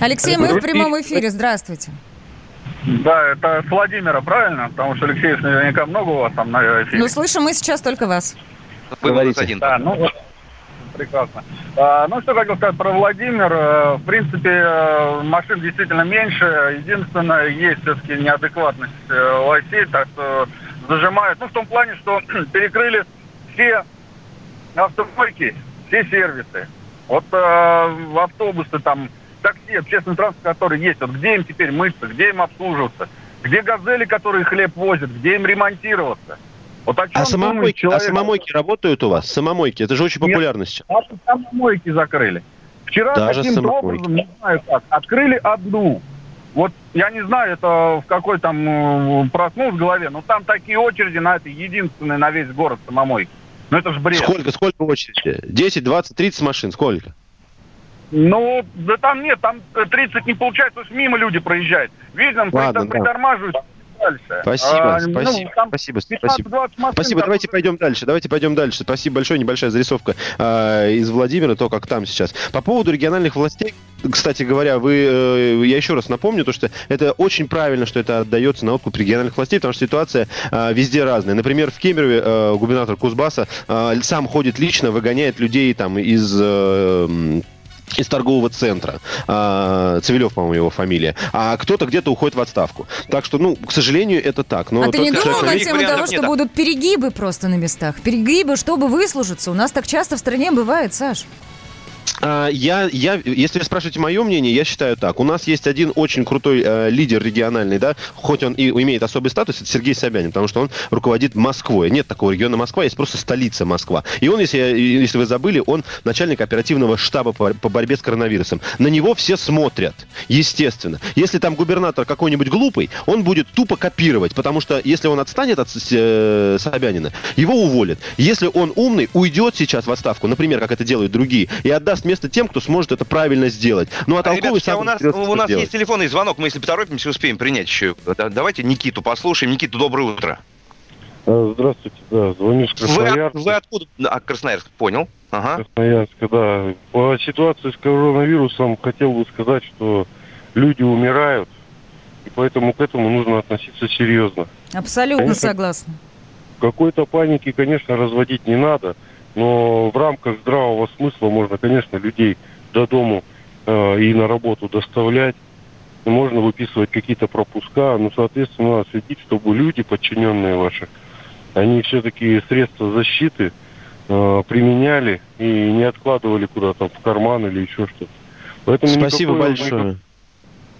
Алексей, мы в прямом эфире. Здравствуйте. Да, это с Владимира, правильно? Потому что Алексеев наверняка много у вас там на эфире. Ну, слышим мы сейчас только вас. Вы у нас один. Да, ну вот, прекрасно. А, ну, что хотел сказать про Владимир. Э, В принципе, э, машин действительно меньше. Единственное, есть все-таки неадекватность э, властей, так что зажимают. Ну, в том плане, что перекрыли все автомойки, все сервисы. Вот автобусы там, такси, общественный транспорт, который есть, вот где им теперь мыться, где им обслуживаться, где газели, которые хлеб возят, где им ремонтироваться. Вот о чем А самомойки, а человек? самомойки работают у вас? Самомойки, это же очень популярно сейчас. Наши самомойки закрыли. Вчера Даже каким-то образом, не знаю как, открыли одну. Вот я не знаю, это в какой там э, проснул в голове, но там такие очереди на этой единственной на весь город самомойки. Ну это же бред. Сколько, сколько очереди? 10, 20, 30 машин, сколько? Ну, да там нет, там э, 30 не получается, потому что мимо люди проезжают. Видно, Ладно, там да. притормаживают, дальше. Спасибо, А, ну, спасибо, там спасибо, 15-20 спасибо. машин, Спасибо, как- давайте пойдем дальше, давайте пойдем дальше. Спасибо большое, небольшая зарисовка э, из Владимира, то, как там сейчас. По поводу региональных властей, кстати говоря, вы, э, я еще раз напомню, то, что это очень правильно, что это отдается на откуп региональных властей, потому что ситуация э, везде разная. Например, в Кемерове э, губернатор Кузбасса э, сам ходит лично, выгоняет людей там из... э, из торгового центра. А, Цивилев, по-моему, его фамилия. А кто-то где-то уходит в отставку. Так что, ну, к сожалению, это так. Но а ты не думал на тему того, что будут перегибы просто на местах? Перегибы, чтобы выслужиться. У нас так часто в стране бывает, Саш. А, Я, я, если вы спрашиваете мое мнение, я считаю так. У нас есть один очень крутой э, лидер региональный, да, хоть он и имеет особый статус, это Сергей Собянин, потому что он руководит Москвой. Нет такого региона Москва, есть просто столица Москва. И он, если, если вы забыли, он начальник оперативного штаба по, по борьбе с коронавирусом. На него все смотрят, естественно. Если там губернатор какой-нибудь глупый, он будет тупо копировать, потому что если он отстанет от э, Собянина, его уволят. Если он умный, уйдет сейчас в отставку, например, как это делают другие, и отдаст место тем, кто сможет это правильно сделать. Ну, а толковый Ребятушки, а сам у нас, у нас есть телефонный звонок, мы если поторопимся, успеем принять еще. Да, Давайте Никиту послушаем. Никита, доброе утро. Э, Здравствуйте, да, звоню с Вы, Красноярска. вы откуда? А, Красноярск, понял. Ага. Красноярска, да. По ситуации с коронавирусом хотел бы сказать, что люди умирают, и поэтому к этому нужно относиться серьезно. Абсолютно Конечно. согласна. Какой-то паники, конечно, разводить не надо, но в рамках здравого смысла можно, конечно, людей до дому э, и на работу доставлять. Можно выписывать какие-то пропуска, но, соответственно, надо следить, чтобы люди, подчиненные ваши, они все-таки средства защиты э, применяли и не откладывали куда-то в карман или еще что-то. Поэтому Спасибо никакой- большое.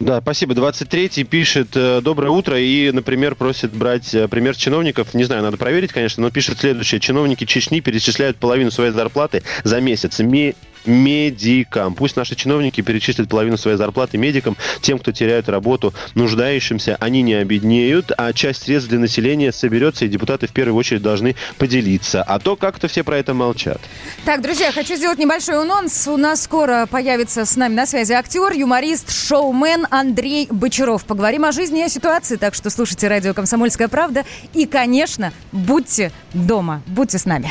Да, спасибо. 23-й пишет э, «Доброе утро» и, например, просит брать э, пример чиновников. Не знаю, надо проверить, конечно, но пишет следующее. Чиновники Чечни перечисляют половину своей зарплаты за месяц ме- медикам. Пусть наши чиновники перечислят половину своей зарплаты медикам, тем, кто теряет работу, нуждающимся. Они не обеднеют, а часть средств для населения соберется, и депутаты в первую очередь должны поделиться. А то как-то все про это молчат. Так, друзья, хочу сделать небольшой анонс. У нас скоро появится с нами на связи актер, юморист, шоумен Андрей Бочаров. Поговорим о жизни и о ситуации, так что слушайте радио «Комсомольская правда». И, конечно, будьте дома, будьте с нами.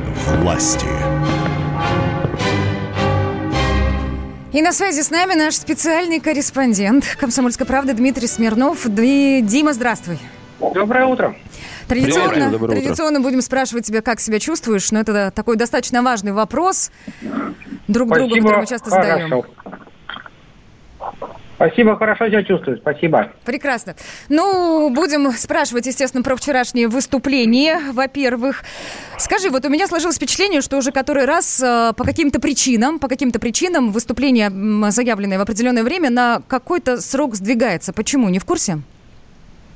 власти. И на связи с нами наш специальный корреспондент «Комсомольской правды» Дмитрий Смирнов. Ди- Дима, здравствуй. Доброе утро. Традиционно, Доброе утро. традиционно будем спрашивать тебя, как себя чувствуешь, но это такой достаточно важный вопрос друг другу, Спасибо, который мы часто задаем. хорошо. Спасибо, хорошо себя чувствую, спасибо. Прекрасно. Ну, будем спрашивать, естественно, про вчерашнее выступление, во-первых. Скажи, вот у меня сложилось впечатление, что уже который раз э, по каким-то причинам, по каким-то причинам выступление, заявленное в определенное время, на какой-то срок сдвигается. Почему? Не в курсе?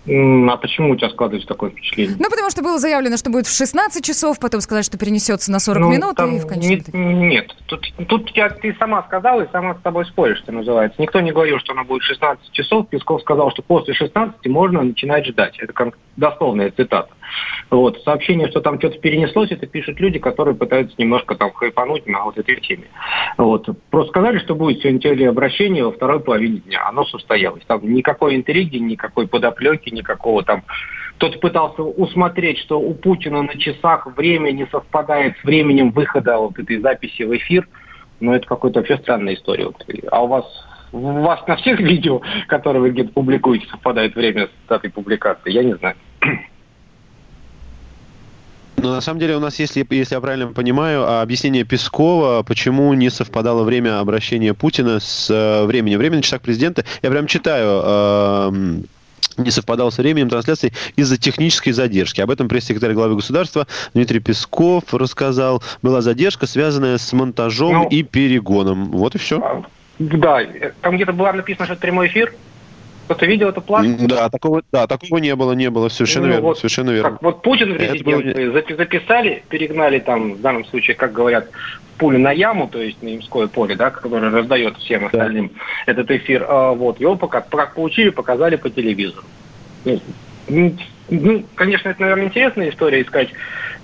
А почему у тебя складывается такое впечатление? Ну, потому что было заявлено, что будет в 16 часов, потом сказали, что перенесется на 40 Ну, минут, там и в конечном не- Нет, тут, тут я- ты сама сказала и сама с тобой споришь, что называется. Никто не говорил, что она будет 16 часов. Песков сказал, что после 16 можно начинать ждать. Это дословная цитата. Вот. Сообщение, что там что-то перенеслось, это пишут люди, которые пытаются немножко там хайпануть на вот этой теме. Вот. Просто сказали, что будет сегодня телеобращение во второй половине дня. Оно состоялось. Там никакой интриги, никакой подоплеки, никакого там кто-то пытался усмотреть, что у Путина на часах время не совпадает с временем выхода вот этой записи в эфир. Но это какая-то вообще странная история. А у вас у вас на всех видео, которые вы где-то публикуете, совпадает время с датой публикации? Я не знаю. Но на самом деле у нас, если, если я правильно понимаю, а, объяснение Пескова, почему не совпадало время обращения Путина с э, временем. Время на часах президента, я прям читаю, эм, не совпадало с временем трансляции из-за технической задержки. Об этом пресс-секретарь главы государства Дмитрий Песков рассказал. Была задержка, связанная с монтажом Ну, и перегоном. Вот и все. Да, э, там где-то было написано, что это прямой эфир. Кто-то видел эту плашку? Да, такого, да, такого не было, не было, совершенно Ну, верно, вот совершенно верно. Как, вот Путин президент, было запи- записали, перегнали там, в данном случае, как говорят, пулю на яму, то есть на Ямское поле, да, которое раздает всем остальным этот эфир. А, вот, его пока, пока получили, показали по телевизору. Ну, м, ну, конечно, это, наверное, интересная история искать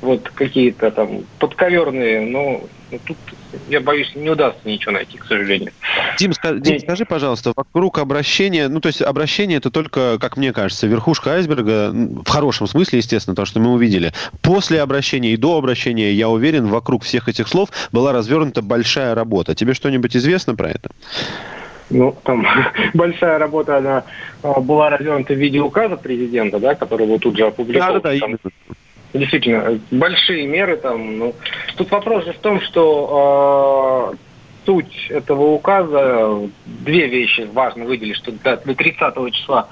вот какие-то там подковерные, но ну, тут, я боюсь, не удастся ничего найти, к сожалению. Дим, ска- Дим, скажи, пожалуйста, вокруг обращения, ну, то есть обращение это только, как мне кажется, верхушка айсберга, в хорошем смысле, естественно, то, что мы увидели. После обращения и до обращения, я уверен, вокруг всех этих слов была развернута большая работа. Тебе что-нибудь известно про это? Ну, там большая работа, она а, была развернута в виде указа президента, да, который был тут же опубликован. Да-да-да, Там Действительно, большие меры там. Ну, тут вопрос же в том, что э, суть этого указа, две вещи важно выделить, что до, до 30 числа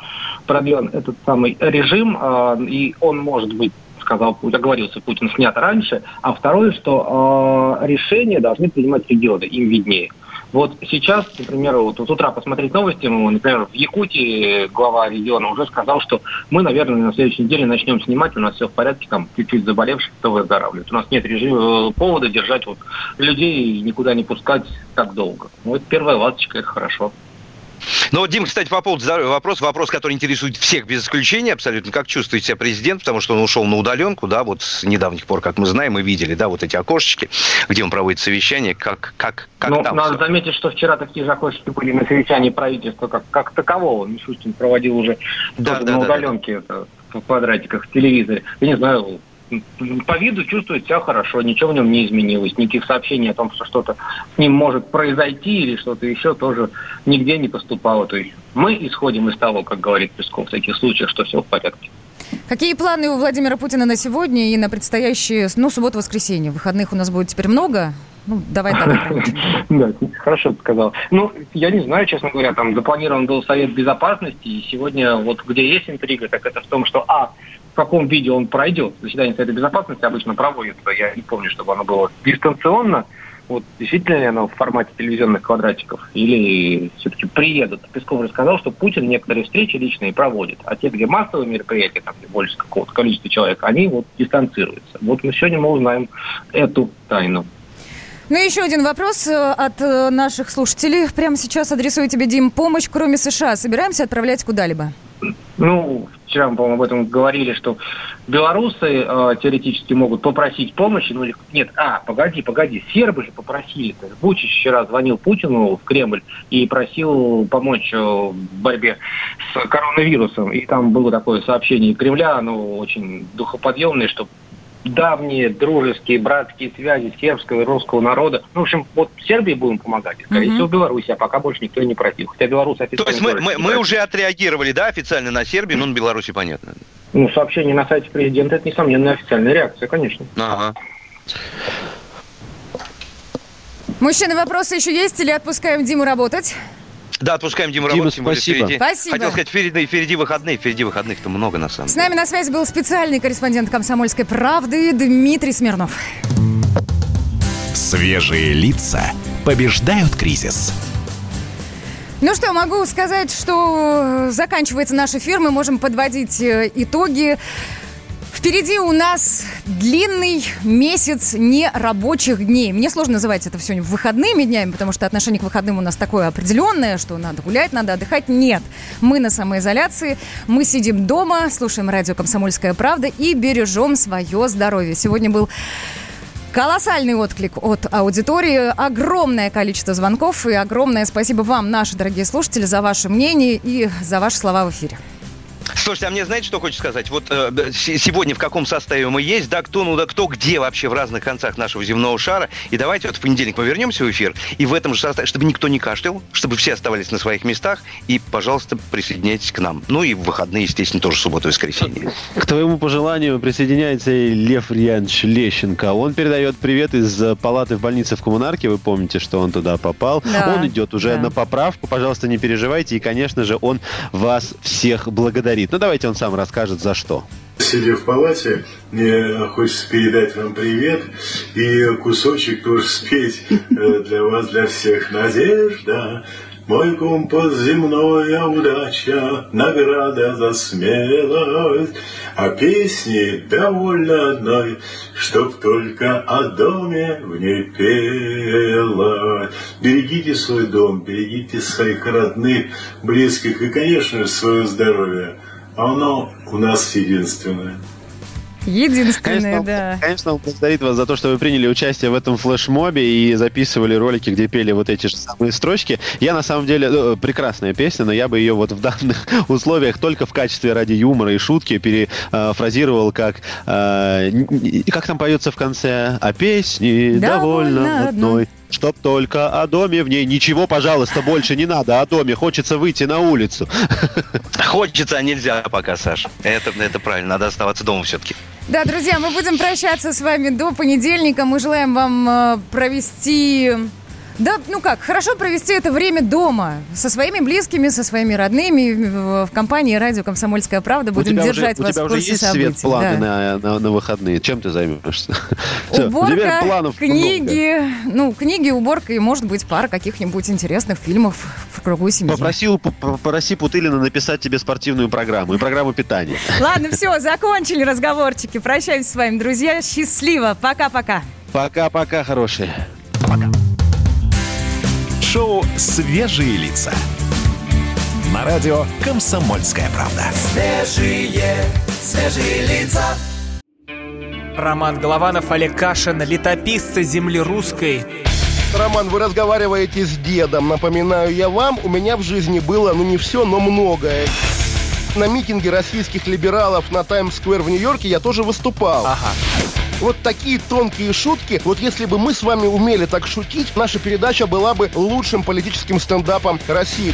продлен этот самый режим, э, и он может быть сказал, Пу- оговорился Путин, снят раньше, а второе, что э, решения должны принимать регионы, им виднее. Вот сейчас, например, вот с утра посмотреть новости, ну, например, в Якутии глава региона уже сказал, что мы, наверное, на следующей неделе начнем снимать, у нас все в порядке, там чуть-чуть заболевших, кто выздоравливает. У нас нет режима, э, повода держать вот людей и никуда не пускать так долго. Ну, это первая ласточка, это хорошо. Ну вот, Дим, кстати, по поводу здоровья вопрос, который интересует всех без исключения абсолютно. Как чувствует себя президент, потому что он ушел на удаленку, да, вот с недавних пор, как мы знаем, мы видели, да, вот эти окошечки, где он проводит совещание, как, как, как Ну, там надо всё? заметить, что вчера такие же окошечки были на совещании правительства, как, как такового. Мишустин проводил уже тоже да, на да, удаленке это, в квадратиках в телевизоре. Я не знаю, по виду чувствует себя хорошо, ничего в нем не изменилось, никаких сообщений о том, что что-то с ним может произойти или что-то еще тоже нигде не поступало. То есть мы исходим из того, как говорит Песков, в таких случаях, что все в порядке. Какие планы у Владимира Путина на сегодня и на предстоящие, ну, субботу-воскресенье? Выходных у нас будет теперь много. Ну, давай так. Да, хорошо ты сказал. Ну, я не знаю, честно говоря, там запланирован был Совет Безопасности, и сегодня вот где есть интрига, так это в том, что, а, каком виде он пройдет. Заседание Совета Безопасности обычно проводится, я не помню, чтобы оно было дистанционно, вот действительно ли оно в формате телевизионных квадратиков, или все-таки приедут. Песков рассказал, что Путин некоторые встречи личные проводит, а те, где массовые мероприятия, там, где больше какого-то количества человек, они вот дистанцируются. Вот мы сегодня мы узнаем эту тайну. Ну и еще один вопрос э, от э, наших слушателей. Прямо сейчас адресую тебе, Дим, помощь, кроме США. Собираемся отправлять куда-либо? Ну, вчера мы, по-моему, об этом говорили, что белорусы э, теоретически могут попросить помощи, ну, или- нет, а, погоди, погоди, сербы же попросили. То Бучич вчера звонил Путину в Кремль и просил помочь э, в борьбе с коронавирусом. И там было такое сообщение Кремля, оно очень духоподъемное, что давние дружеские, братские связи сербского и русского народа. Ну, в общем, вот Сербии будем помогать, и, скорее Мгм. всего, Беларуси, а пока больше никто не просил. Хотя белорусы официально... То есть мы, мы, мы уже отреагировали, да, официально на Сербию, ну, на Беларуси понятно. Ну, сообщение на сайте президента – это, несомненно, официальная реакция, конечно. Ага. Мужчины, вопросы еще есть или отпускаем Диму работать? Да, отпускаем Диму Дима, работать, тем более спасибо. впереди. Спасибо. Хотел сказать, впереди, впереди выходные, впереди выходных-то много, на самом С деле. нами на связи был специальный корреспондент «Комсомольской правды» Дмитрий Смирнов. Свежие лица побеждают кризис. Ну что, могу сказать, что заканчивается наш эфир, мы можем подводить э, итоги. Впереди у нас длинный месяц нерабочих дней. Мне сложно называть это все выходными днями, потому что отношение к выходным у нас такое определенное, что надо гулять, надо отдыхать. Нет, мы на самоизоляции, мы сидим дома, слушаем радио «Комсомольская правда» и бережем свое здоровье. Сегодня был Колоссальный отклик от аудитории, огромное количество звонков и огромное спасибо вам, наши дорогие слушатели, за ваше мнение и за ваши слова в эфире. Слушайте, а мне знаете, что хочется сказать? Вот э, сегодня в каком составе мы есть, да, кто, ну да, кто где вообще в разных концах нашего земного шара. И давайте вот в понедельник мы вернемся в эфир, и в этом же составе, чтобы никто не кашлял, чтобы все оставались на своих местах, и, пожалуйста, присоединяйтесь к нам. Ну и в выходные, естественно, тоже субботу и воскресенье. К твоему пожеланию присоединяется и Лев Рьянович Лещенко. Он передает привет из э, палаты в больнице в Коммунарке. Вы помните, что он туда попал. Да, он идет уже да. на поправку. Пожалуйста, не переживайте. И, конечно же, он вас всех благодарит. Ну, давайте он сам расскажет, за что. Сидя в палате, мне хочется передать вам привет и кусочек тоже спеть э, для вас, для всех. Надежда, мой компас земная удача, награда за смелость. А песни довольно одной, чтоб только о доме в ней пела. Берегите свой дом, берегите своих родных, близких и, конечно свое здоровье. Оно у нас единственное. Единственное, Конечно, да. Конечно, он благодарит вас за то, что вы приняли участие в этом флешмобе и записывали ролики, где пели вот эти же самые строчки. Я на самом деле ну, прекрасная песня, но я бы ее вот в данных условиях только в качестве ради юмора и шутки перефразировал как э, н- н- как там поется в конце, а песни Довольно довольно одной. Чтоб только о доме в ней. Ничего, пожалуйста, больше не надо о доме. Хочется выйти на улицу. Хочется, а нельзя пока, Саш. Это, это правильно, надо оставаться дома все-таки. Да, друзья, мы будем прощаться с вами до понедельника. Мы желаем вам э, провести... Да, ну как, хорошо провести это время дома. Со своими близкими, со своими родными. В, компании «Радио Комсомольская правда» будем держать уже, вас у тебя в уже курсе есть событий. свет, планы да. на, на, на выходные? Чем ты займешься? Уборка, планов много. книги, ну, книги, уборка и, может быть, пара каких-нибудь интересных фильмов в кругу семьи. Попроси, попроси Путылина написать тебе спортивную программу и программу питания. Ладно, все, закончили разговорчики. Прощаемся с вами, друзья. Счастливо. Пока-пока. Пока-пока, хорошие. Шоу «Свежие лица». На радио «Комсомольская правда». Свежие, свежие лица. Роман Голованов, Олег Кашин, летописцы земли русской. Роман, вы разговариваете с дедом. Напоминаю я вам, у меня в жизни было, ну не все, но многое. На митинге российских либералов на Таймс-сквер в Нью-Йорке я тоже выступал. Ага. Вот такие тонкие шутки, вот если бы мы с вами умели так шутить, наша передача была бы лучшим политическим стендапом России.